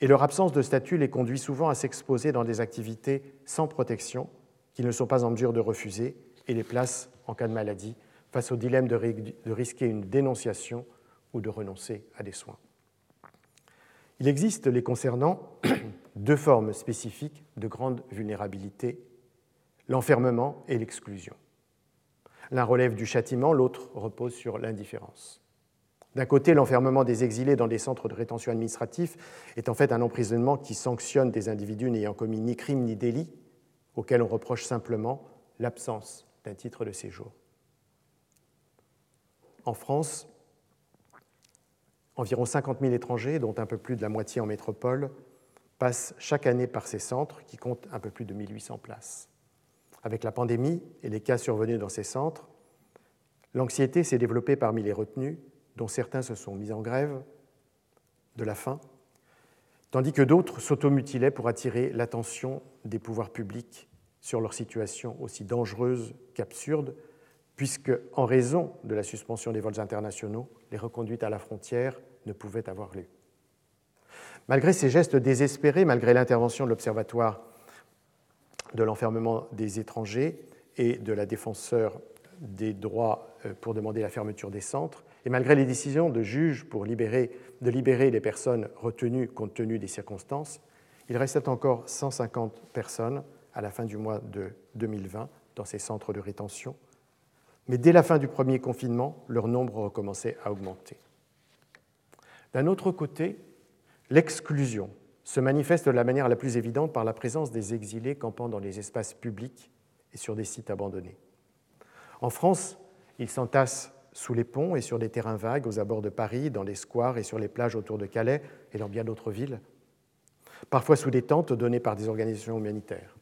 et leur absence de statut les conduit souvent à s'exposer dans des activités sans protection qu'ils ne sont pas en mesure de refuser et les place, en cas de maladie, face au dilemme de risquer une dénonciation ou de renoncer à des soins. Il existe, les concernant, [clears throat] deux formes spécifiques de grande vulnérabilité, l'enfermement et l'exclusion. L'un relève du châtiment, l'autre repose sur l'indifférence. D'un côté, l'enfermement des exilés dans des centres de rétention administratifs est en fait un emprisonnement qui sanctionne des individus n'ayant commis ni crime ni délit, auxquels on reproche simplement l'absence d'un titre de séjour. En France, environ 50 000 étrangers, dont un peu plus de la moitié en métropole, passent chaque année par ces centres qui comptent un peu plus de 1800 places. Avec la pandémie et les cas survenus dans ces centres, l'anxiété s'est développée parmi les retenus dont certains se sont mis en grève de la faim, tandis que d'autres s'automutilaient pour attirer l'attention des pouvoirs publics sur leur situation aussi dangereuse qu'absurde, puisque, en raison de la suspension des vols internationaux, les reconduites à la frontière ne pouvaient avoir lieu. Malgré ces gestes désespérés, malgré l'intervention de l'Observatoire de l'enfermement des étrangers et de la défenseur des droits euh, pour demander la fermeture des centres, et malgré les décisions de juges pour libérer, de libérer les personnes retenues compte tenu des circonstances, il restait encore 150 personnes à la fin du mois de 2020 dans ces centres de rétention. Mais dès la fin du premier confinement, leur nombre recommençait à augmenter. D'un autre côté, l'exclusion se manifeste de la manière la plus évidente par la présence des exilés campant dans les espaces publics et sur des sites abandonnés. En France, ils s'entassent sous les ponts et sur des terrains vagues aux abords de Paris, dans les squares et sur les plages autour de Calais et dans bien d'autres villes, parfois sous des tentes données par des organisations humanitaires.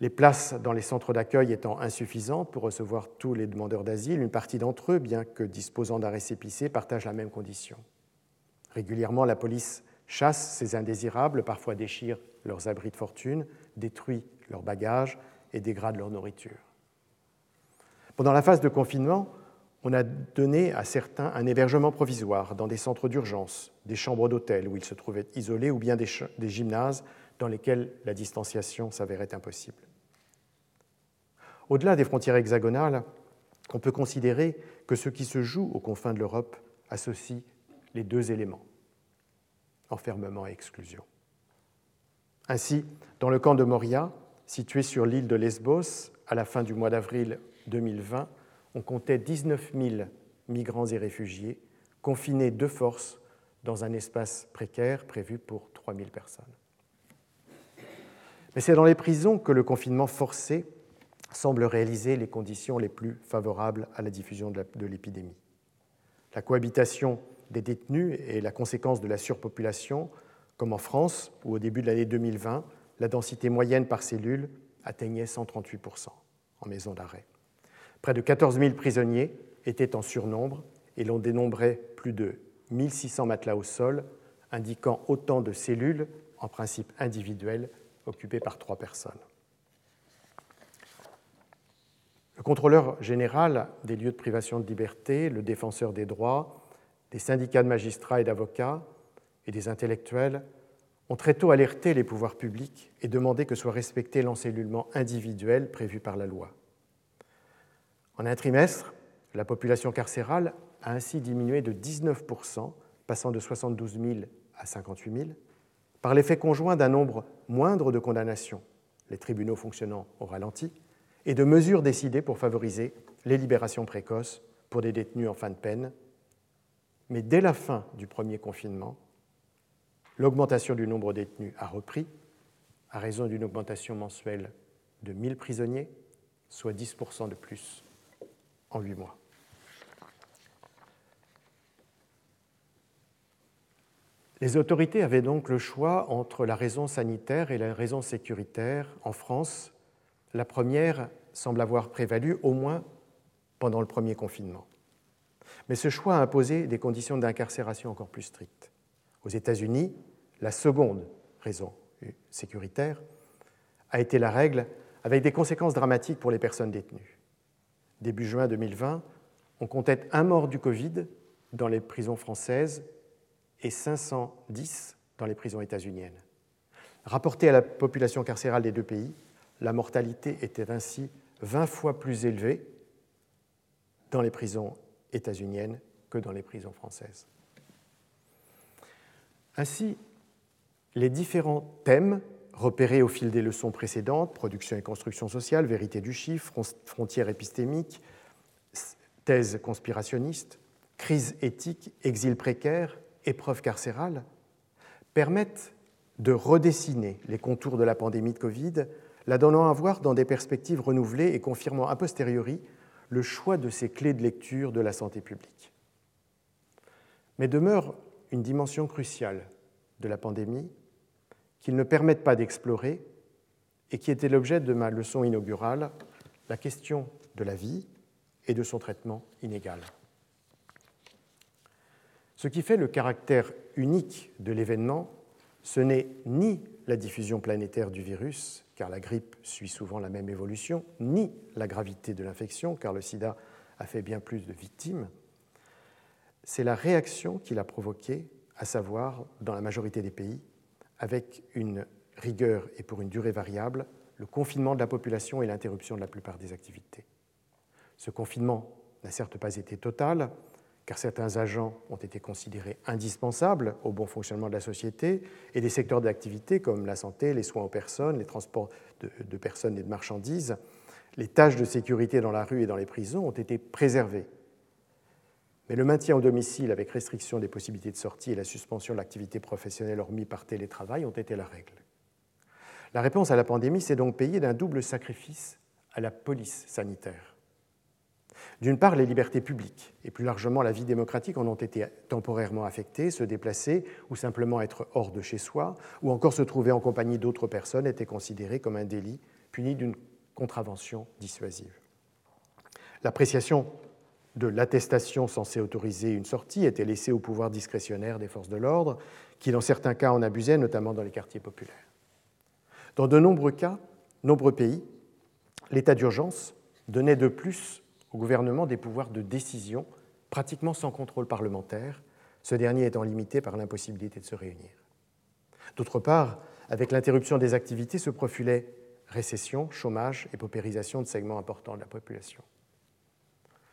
Les places dans les centres d'accueil étant insuffisantes pour recevoir tous les demandeurs d'asile, une partie d'entre eux, bien que disposant d'un récépissé, partagent la même condition. Régulièrement, la police chasse ces indésirables, parfois déchire leurs abris de fortune, détruit leurs bagages et dégrade leur nourriture. Pendant la phase de confinement, on a donné à certains un hébergement provisoire dans des centres d'urgence, des chambres d'hôtel où ils se trouvaient isolés ou bien des, gymnases dans lesquels la distanciation s'avérait impossible. Au-delà des frontières hexagonales, on peut considérer que ce qui se joue aux confins de l'Europe associe les deux éléments, enfermement et exclusion. Ainsi, dans le camp de Moria, situé sur l'île de Lesbos, à la fin du mois d'avril 2020, on comptait 19 000 migrants et réfugiés confinés de force dans un espace précaire prévu pour 3 000 personnes. Mais c'est dans les prisons que le confinement forcé semble réaliser les conditions les plus favorables à la diffusion de l'épidémie. La cohabitation des détenus est la conséquence de la surpopulation, comme en France, où au début de l'année 2020, la densité moyenne par cellule atteignait 138% en maison d'arrêt. Près de 14 000 prisonniers étaient en surnombre et l'on dénombrait plus de 1600 matelas au sol, indiquant autant de cellules, en principe individuelles, occupées par trois personnes. Le contrôleur général des lieux de privation de liberté, le défenseur des droits, des syndicats de magistrats et d'avocats et des intellectuels ont très tôt alerté les pouvoirs publics et demandé que soit respecté l'encellulement individuel prévu par la loi. En un trimestre, la population carcérale a ainsi diminué de 19%, passant de 72 000 à 58 000, par l'effet conjoint d'un nombre moindre de condamnations, les tribunaux fonctionnant au ralenti, et de mesures décidées pour favoriser les libérations précoces pour des détenus en fin de peine. Mais dès la fin du premier confinement, l'augmentation du nombre de détenus a repris, à raison d'une augmentation mensuelle de 1000 prisonniers, soit 10% de plus en huit mois. Les autorités avaient donc le choix entre la raison sanitaire et la raison sécuritaire. En France, la première semble avoir prévalu, au moins pendant le premier confinement. Mais ce choix a imposé des conditions d'incarcération encore plus strictes. Aux États-Unis, la seconde raison sécuritaire a été la règle avec des conséquences dramatiques pour les personnes détenues. Début juin 2020, on comptait un mort du Covid dans les prisons françaises et 510 dans les prisons états-uniennes. Rapporté à la population carcérale des deux pays, la mortalité était ainsi 20 fois plus élevée dans les prisons états-uniennes que dans les prisons françaises. Ainsi, les différents thèmes repérés au fil des leçons précédentes, production et construction sociale, vérité du chiffre, frontières épistémiques, thèse conspirationniste, crise éthique, exil précaire, épreuve carcérale, permettent de redessiner les contours de la pandémie de Covid, la donnant à voir dans des perspectives renouvelées et confirmant a posteriori le choix de ces clés de lecture de la santé publique. Mais demeure une dimension cruciale de la pandémie qu'ils ne permettent pas d'explorer et qui était l'objet de ma leçon inaugurale, la question de la vie et de son traitement inégal. Ce qui fait le caractère unique de l'événement, ce n'est ni la diffusion planétaire du virus, car la grippe suit souvent la même évolution, ni la gravité de l'infection, car le sida a fait bien plus de victimes, c'est la réaction qu'il a provoquée, à savoir, dans la majorité des pays, avec une rigueur et pour une durée variable, le confinement de la population et l'interruption de la plupart des activités. Ce confinement n'a certes pas été total, car certains agents ont été considérés indispensables au bon fonctionnement de la société, et des secteurs d'activité comme la santé, les soins aux personnes, les transports de, personnes et de marchandises, les tâches de sécurité dans la rue et dans les prisons ont été préservées. Mais le maintien au domicile avec restriction des possibilités de sortie et la suspension de l'activité professionnelle hormis par télétravail ont été la règle. La réponse à la pandémie s'est donc payée d'un double sacrifice à la police sanitaire. D'une part, les libertés publiques et plus largement la vie démocratique en ont été temporairement affectées, se déplacer ou simplement être hors de chez soi, ou encore se trouver en compagnie d'autres personnes était considéré comme un délit puni d'une contravention dissuasive. L'appréciation de l'attestation censée autoriser une sortie était laissée au pouvoir discrétionnaire des forces de l'ordre, qui dans certains cas en abusaient, notamment dans les quartiers populaires. Dans de nombreux cas, nombreux pays, l'état d'urgence donnait de plus au gouvernement des pouvoirs de décision pratiquement sans contrôle parlementaire, ce dernier étant limité par l'impossibilité de se réunir. D'autre part, avec l'interruption des activités se profilait récession, chômage et paupérisation de segments importants de la population.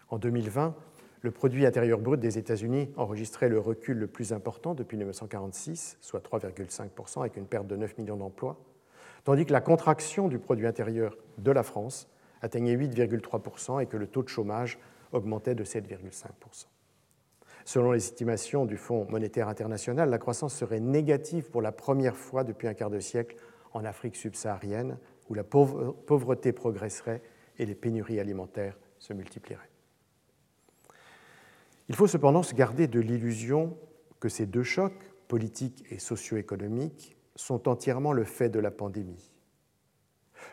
En 2020, le produit intérieur brut des États-Unis enregistrait le recul le plus important depuis 1946, soit 3,5%, avec une perte de 9 millions d'emplois, tandis que la contraction du produit intérieur de la France atteignait 8,3% et que le taux de chômage augmentait de 7,5%. Selon les estimations du Fonds monétaire international, la croissance serait négative pour la première fois depuis un quart de siècle en Afrique subsaharienne, où la pauvreté progresserait et les pénuries alimentaires se multiplieraient. Il faut cependant se garder de l'illusion que ces deux chocs, politiques et socio-économiques, sont entièrement le fait de la pandémie.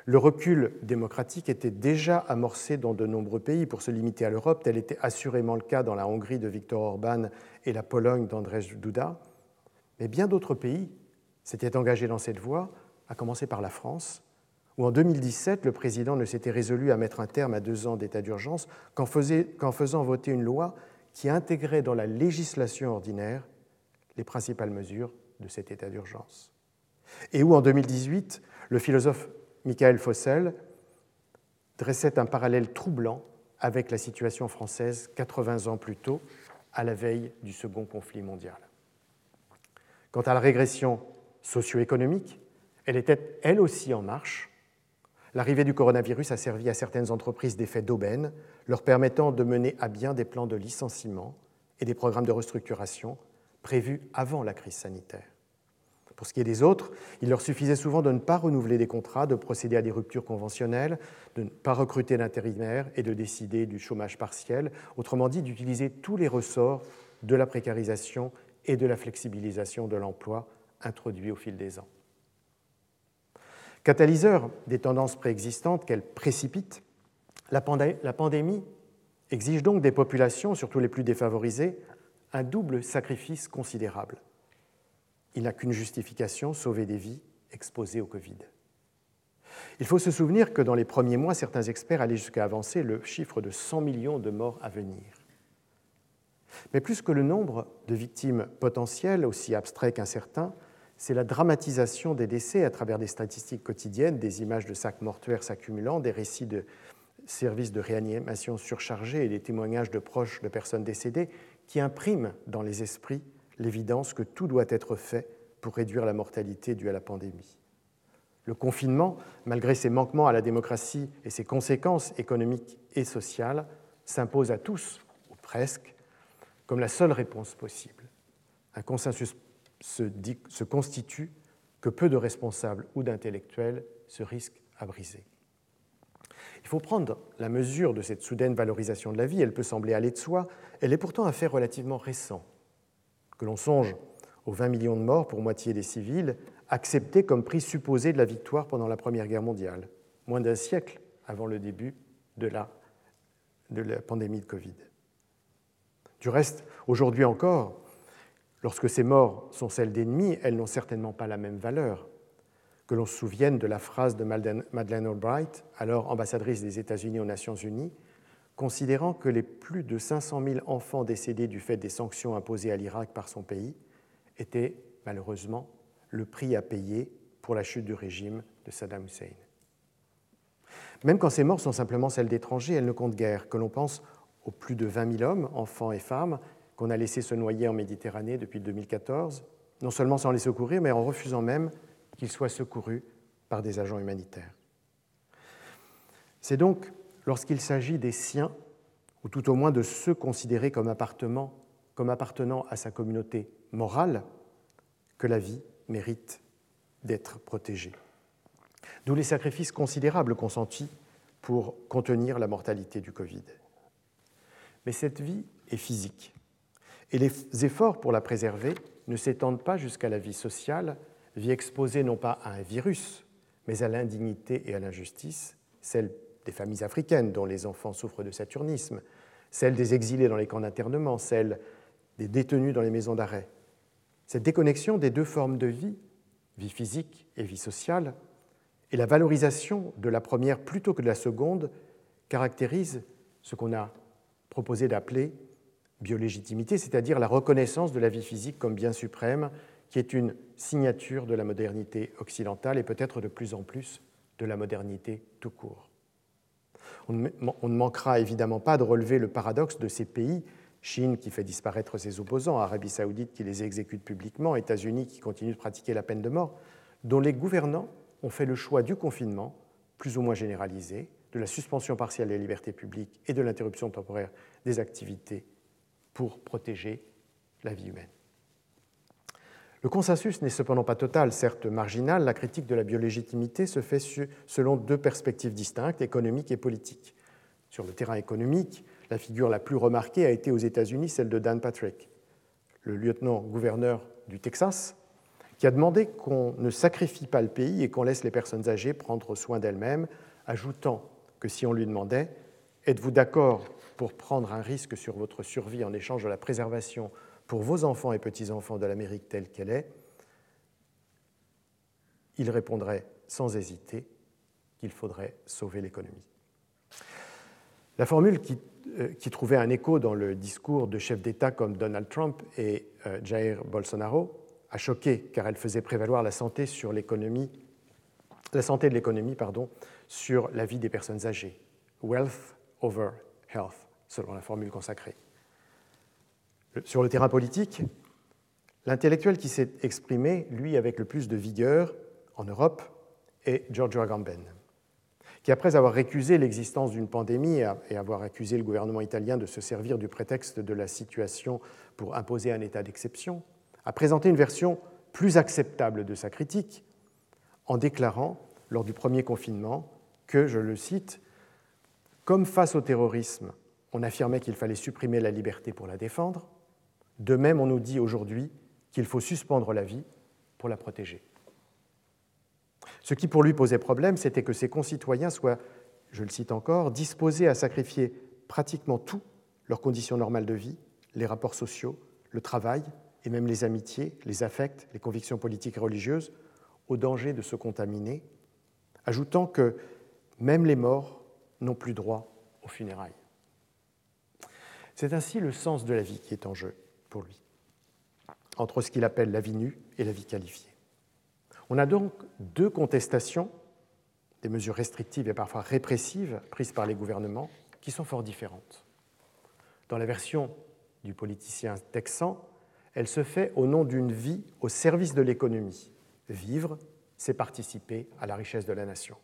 Le recul démocratique était déjà amorcé dans de nombreux pays. Pour se limiter à l'Europe, tel était assurément le cas dans la Hongrie de Viktor Orban et la Pologne d'Andrzej Duda. Mais bien d'autres pays s'étaient engagés dans cette voie, à commencer par la France, où en 2017, le président ne s'était résolu à mettre un terme à deux ans d'état d'urgence qu'en faisant voter une loi qui intégrait dans la législation ordinaire les principales mesures de cet état d'urgence. Et où, en 2018, le philosophe Michael Fossel dressait un parallèle troublant avec la situation française 80 ans plus tôt, à la veille du second conflit mondial. Quant à la régression socio-économique, elle était elle aussi en marche L'arrivée du coronavirus a servi à certaines entreprises d'effet d'aubaine, leur permettant de mener à bien des plans de licenciement et des programmes de restructuration prévus avant la crise sanitaire. Pour ce qui est des autres, il leur suffisait souvent de ne pas renouveler des contrats, de procéder à des ruptures conventionnelles, de ne pas recruter d'intérimaires et de décider du chômage partiel, autrement dit d'utiliser tous les ressorts de la précarisation et de la flexibilisation de l'emploi introduit au fil des ans. Catalyseur des tendances préexistantes qu'elle précipite, la, pandémie exige donc des populations, surtout les plus défavorisées, un double sacrifice considérable. Il n'a qu'une justification, sauver des vies exposées au Covid. Il faut se souvenir que dans les premiers mois, certains experts allaient jusqu'à avancer le chiffre de 100 millions de morts à venir. Mais plus que le nombre de victimes potentielles, aussi abstrait qu'incertain, c'est la dramatisation des décès à travers des statistiques quotidiennes, des images de sacs mortuaires s'accumulant, des récits de services de réanimation surchargés et des témoignages de proches de personnes décédées qui impriment dans les esprits l'évidence que tout doit être fait pour réduire la mortalité due à la pandémie. Le confinement, malgré ses manquements à la démocratie et ses conséquences économiques et sociales, s'impose à tous, ou presque, comme la seule réponse possible. Un consensus se, constitue que peu de responsables ou d'intellectuels se risquent à briser. Il faut prendre la mesure de cette soudaine valorisation de la vie. Elle peut sembler aller de soi. Elle est pourtant un fait relativement récent. Que l'on songe aux 20 millions de morts pour moitié des civils, acceptés comme prix supposé de la victoire pendant la Première Guerre mondiale, moins d'un siècle avant le début de la, de la pandémie de Covid. Du reste, aujourd'hui encore, lorsque ces morts sont celles d'ennemis, elles n'ont certainement pas la même valeur. Que l'on se souvienne de la phrase de Madeleine Albright, alors ambassadrice des États-Unis aux Nations Unies, considérant que les plus de 500 000 enfants décédés du fait des sanctions imposées à l'Irak par son pays étaient malheureusement le prix à payer pour la chute du régime de Saddam Hussein. Même quand ces morts sont simplement celles d'étrangers, elles ne comptent guère, que l'on pense aux plus de 20 000 hommes, enfants et femmes, qu'on a laissés se noyer en Méditerranée depuis 2014, non seulement sans les secourir, mais en refusant même qu'ils soient secourus par des agents humanitaires. C'est donc lorsqu'il s'agit des siens, ou tout au moins de ceux considérés comme appartenant à sa communauté morale, que la vie mérite d'être protégée. D'où les sacrifices considérables consentis pour contenir la mortalité du Covid. Mais cette vie est physique. Et les efforts pour la préserver ne s'étendent pas jusqu'à la vie sociale, vie exposée non pas à un virus, mais à l'indignité et à l'injustice, celle des familles africaines dont les enfants souffrent de saturnisme, celle des exilés dans les camps d'internement, celle des détenus dans les maisons d'arrêt. Cette déconnexion des deux formes de vie, vie physique et vie sociale, et la valorisation de la première plutôt que de la seconde caractérise ce qu'on a proposé d'appeler biolégitimité, c'est-à-dire la reconnaissance de la vie physique comme bien suprême, qui est une signature de la modernité occidentale et peut-être de plus en plus de la modernité tout court. On ne manquera évidemment pas de relever le paradoxe de ces pays, Chine qui fait disparaître ses opposants, Arabie saoudite qui les exécute publiquement, États-Unis qui continuent de pratiquer la peine de mort, dont les gouvernants ont fait le choix du confinement, plus ou moins généralisé, de la suspension partielle des libertés publiques et de l'interruption temporaire des activités pour protéger la vie humaine. Le consensus n'est cependant pas total, certes marginal, la critique de la biolégitimité se fait selon deux perspectives distinctes, économiques et politiques. Sur le terrain économique, la figure la plus remarquée a été aux États-Unis celle de Dan Patrick, le lieutenant-gouverneur du Texas, qui a demandé qu'on ne sacrifie pas le pays et qu'on laisse les personnes âgées prendre soin d'elles-mêmes, ajoutant que si on lui demandait Êtes-vous d'accord pour prendre un risque sur votre survie en échange de la préservation pour vos enfants et petits-enfants de l'Amérique telle qu'elle est, il répondrait sans hésiter qu'il faudrait sauver l'économie. La formule qui, euh, trouvait un écho dans le discours de chefs d'État comme Donald Trump et euh, Jair Bolsonaro a choqué car elle faisait prévaloir la santé sur l'économie, la santé de l'économie pardon, sur la vie des personnes âgées. Wealth over health, selon la formule consacrée. Sur le terrain politique, l'intellectuel qui s'est exprimé, lui, avec le plus de vigueur en Europe, est Giorgio Agamben, qui, après avoir récusé l'existence d'une pandémie et avoir accusé le gouvernement italien de se servir du prétexte de la situation pour imposer un état d'exception, a présenté une version plus acceptable de sa critique en déclarant, lors du premier confinement, que, je le cite, comme face au terrorisme, on affirmait qu'il fallait supprimer la liberté pour la défendre, De même, on nous dit aujourd'hui qu'il faut suspendre la vie pour la protéger. Ce qui pour lui posait problème, c'était que ses concitoyens soient, je le cite encore, disposés à sacrifier pratiquement tout, leurs conditions normales de vie, les rapports sociaux, le travail et même les amitiés, les affects, les convictions politiques et religieuses, au danger de se contaminer, ajoutant que même les morts n'ont plus droit aux funérailles. C'est ainsi le sens de la vie qui est en jeu pour lui, entre ce qu'il appelle la vie nue et la vie qualifiée. On a donc deux contestations, des mesures restrictives et parfois répressives prises par les gouvernements, qui sont fort différentes. Dans la version du politicien texan, elle se fait au nom d'une vie au service de l'économie. Vivre, c'est participer à la richesse de la nation.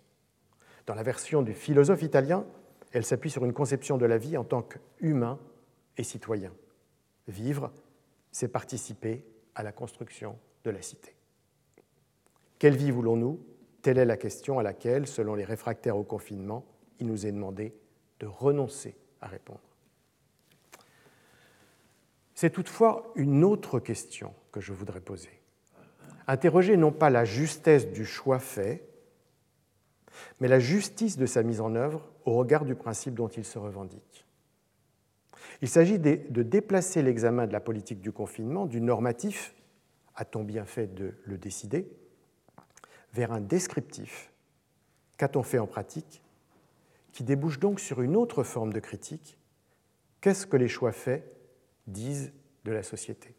Dans la version du philosophe italien, elle s'appuie sur une conception de la vie en tant qu'humain et citoyen. Vivre, c'est participer à la construction de la cité. Quelle vie voulons-nous? Telle est la question à laquelle, selon les réfractaires au confinement, il nous est demandé de renoncer à répondre. C'est toutefois une autre question que je voudrais poser. Interroger non pas la justesse du choix fait, mais la justice de sa mise en œuvre au regard du principe dont il se revendique. Il s'agit de déplacer l'examen de la politique du confinement du normatif, a-t-on bien fait de le décider, vers un descriptif, qu'a-t-on fait en pratique, qui débouche donc sur une autre forme de critique, qu'est-ce que les choix faits disent de la société?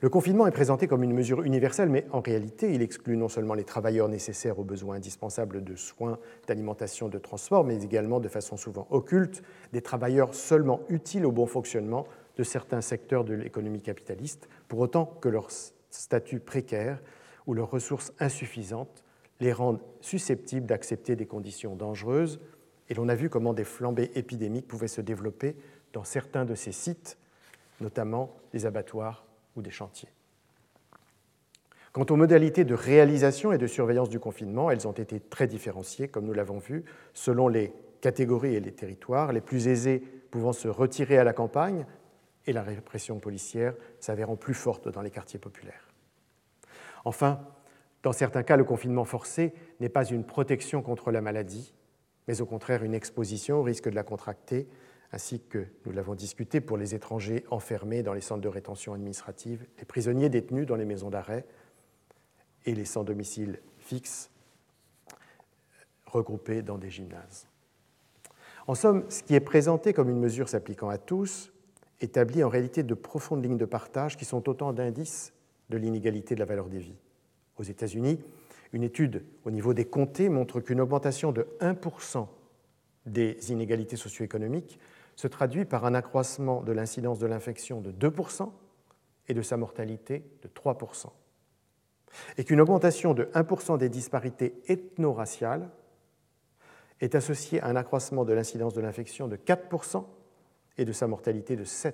Le confinement est présenté comme une mesure universelle, mais en réalité, il exclut non seulement les travailleurs nécessaires aux besoins indispensables de soins, d'alimentation, de transport, mais également, de façon souvent occulte, des travailleurs seulement utiles au bon fonctionnement de certains secteurs de l'économie capitaliste, pour autant que leur statut précaire ou leurs ressources insuffisantes les rendent susceptibles d'accepter des conditions dangereuses. Et l'on a vu comment des flambées épidémiques pouvaient se développer dans certains de ces sites, notamment les abattoirs ou des chantiers. Quant aux modalités de réalisation et de surveillance du confinement, elles ont été très différenciées, comme nous l'avons vu, selon les catégories et les territoires, les plus aisés pouvant se retirer à la campagne et la répression policière s'avérant plus forte dans les quartiers populaires. Enfin, dans certains cas, le confinement forcé n'est pas une protection contre la maladie, mais au contraire une exposition au risque de la contracter ainsi que nous l'avons discuté pour les étrangers enfermés dans les centres de rétention administrative, les prisonniers détenus dans les maisons d'arrêt et les sans domicile fixe regroupés dans des gymnases. En somme, ce qui est présenté comme une mesure s'appliquant à tous établit en réalité de profondes lignes de partage qui sont autant d'indices de l'inégalité de la valeur des vies. Aux États-Unis, une étude au niveau des comtés montre qu'une augmentation de 1% des inégalités socio-économiques se traduit par un accroissement de l'incidence de l'infection de 2% et de sa mortalité de 3%. Et qu'une augmentation de 1% des disparités ethno-raciales est associée à un accroissement de l'incidence de l'infection de 4% et de sa mortalité de 7%.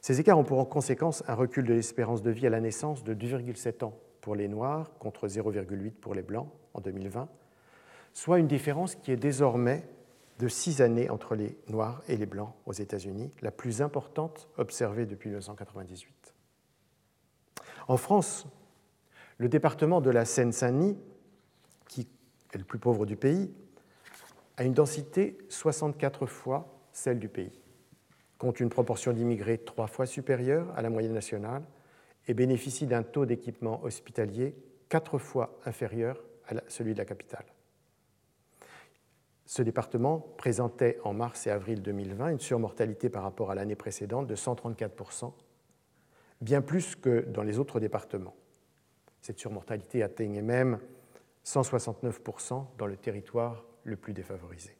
Ces écarts ont pour conséquence un recul de l'espérance de vie à la naissance de 2,7 ans pour les Noirs contre 0,8 pour les Blancs en 2020, soit une différence qui est désormais de six années entre les Noirs et les Blancs aux États-Unis, la plus importante observée depuis 1998. En France, le département de la Seine-Saint-Denis, qui est le plus pauvre du pays, a une densité 64 fois celle du pays, compte une proportion d'immigrés trois fois supérieure à la moyenne nationale et bénéficie d'un taux d'équipement hospitalier quatre fois inférieur à celui de la capitale. Ce département présentait en mars et avril 2020 une surmortalité par rapport à l'année précédente de 134%, bien plus que dans les autres départements. Cette surmortalité atteignait même 169% dans le territoire le plus défavorisé.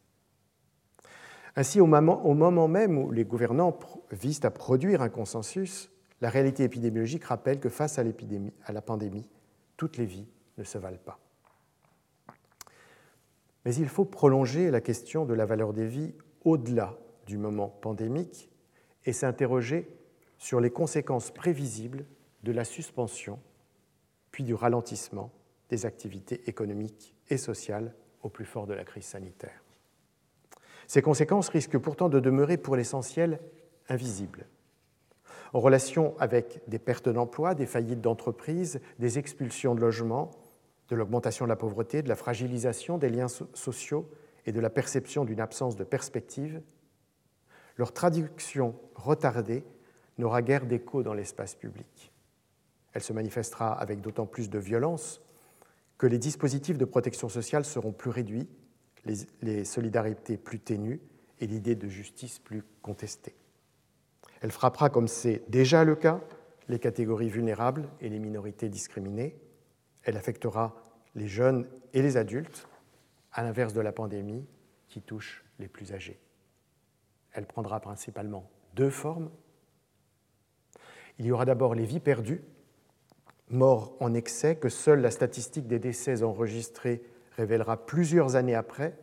Ainsi, au moment, même où les gouvernants visent à produire un consensus, la réalité épidémiologique rappelle que face à la pandémie, toutes les vies ne se valent pas. Mais il faut prolonger la question de la valeur des vies au-delà du moment pandémique et s'interroger sur les conséquences prévisibles de la suspension puis du ralentissement des activités économiques et sociales au plus fort de la crise sanitaire. Ces conséquences risquent pourtant de demeurer pour l'essentiel invisibles, en relation avec des pertes d'emploi, des faillites d'entreprises, des expulsions de logements, de l'augmentation de la pauvreté, de la fragilisation des liens sociaux et de la perception d'une absence de perspective, leur traduction retardée n'aura guère d'écho dans l'espace public. Elle se manifestera avec d'autant plus de violence que les dispositifs de protection sociale seront plus réduits, les, solidarités plus ténues et l'idée de justice plus contestée. Elle frappera, comme c'est déjà le cas, les catégories vulnérables et les minorités discriminées. Elle affectera les jeunes et les adultes, à l'inverse de la pandémie qui touche les plus âgés. Elle prendra principalement deux formes. Il y aura d'abord les vies perdues, morts en excès, que seule la statistique des décès enregistrés révélera plusieurs années après,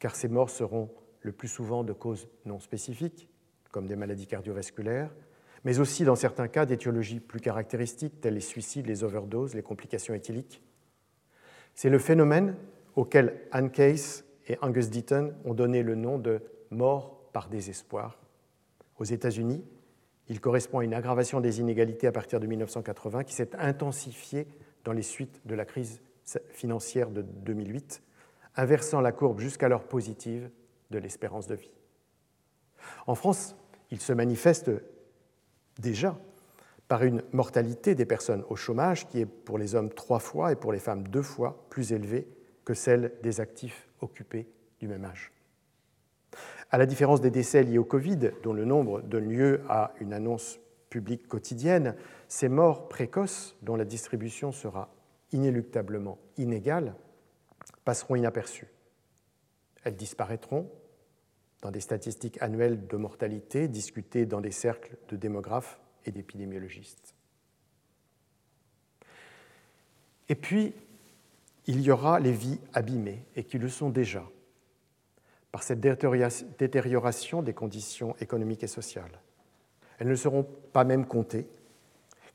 car ces morts seront le plus souvent de causes non spécifiques, comme des maladies cardiovasculaires, mais aussi dans certains cas d'étiologies plus caractéristiques, telles les suicides, les overdoses, les complications éthyliques. C'est le phénomène auquel Anne Case et Angus Deaton ont donné le nom de mort par désespoir. Aux États-Unis, il correspond à une aggravation des inégalités à partir de 1980 qui s'est intensifiée dans les suites de la crise financière de 2008, inversant la courbe jusqu'alors positive de l'espérance de vie. En France, il se manifeste déjà par une mortalité des personnes au chômage qui est pour les hommes trois fois et pour les femmes deux fois plus élevée que celle des actifs occupés du même âge. À la différence des décès liés au Covid, dont le nombre donne lieu à une annonce publique quotidienne, ces morts précoces, dont la distribution sera inéluctablement inégale, passeront inaperçues. Elles disparaîtront dans des statistiques annuelles de mortalité discutées dans des cercles de démographes et d'épidémiologistes. Et puis, il y aura les vies abîmées, et qui le sont déjà, par cette détérioration des conditions économiques et sociales. Elles ne seront pas même comptées,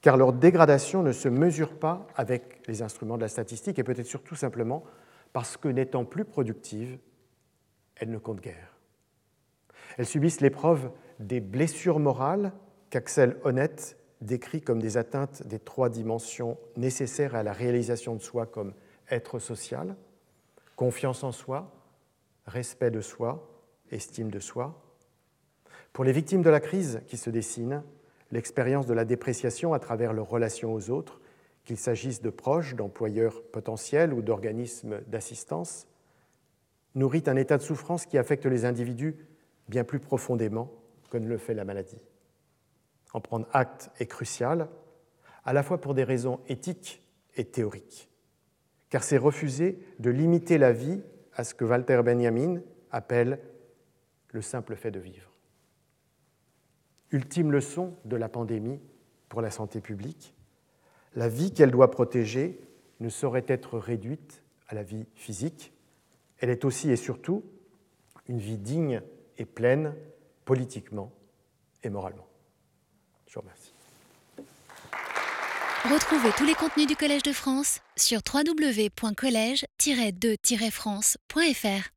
car leur dégradation ne se mesure pas avec les instruments de la statistique, et peut-être surtout simplement parce que n'étant plus productives, elles ne comptent guère. Elles subissent l'épreuve des blessures morales qu'Axel Honneth décrit comme des atteintes des trois dimensions nécessaires à la réalisation de soi comme être social, confiance en soi, respect de soi, estime de soi. Pour les victimes de la crise qui se dessine, l'expérience de la dépréciation à travers leurs relations aux autres, qu'il s'agisse de proches, d'employeurs potentiels ou d'organismes d'assistance, nourrit un état de souffrance qui affecte les individus bien plus profondément que ne le fait la maladie. En prendre acte est crucial, à la fois pour des raisons éthiques et théoriques, car c'est refuser de limiter la vie à ce que Walter Benjamin appelle le simple fait de vivre. Ultime leçon de la pandémie pour la santé publique, la vie qu'elle doit protéger ne saurait être réduite à la vie physique, elle est aussi et surtout une vie digne et pleine politiquement et moralement. Je vous remercie. Retrouvez tous les contenus du Collège de France sur www.colège-2-france.fr.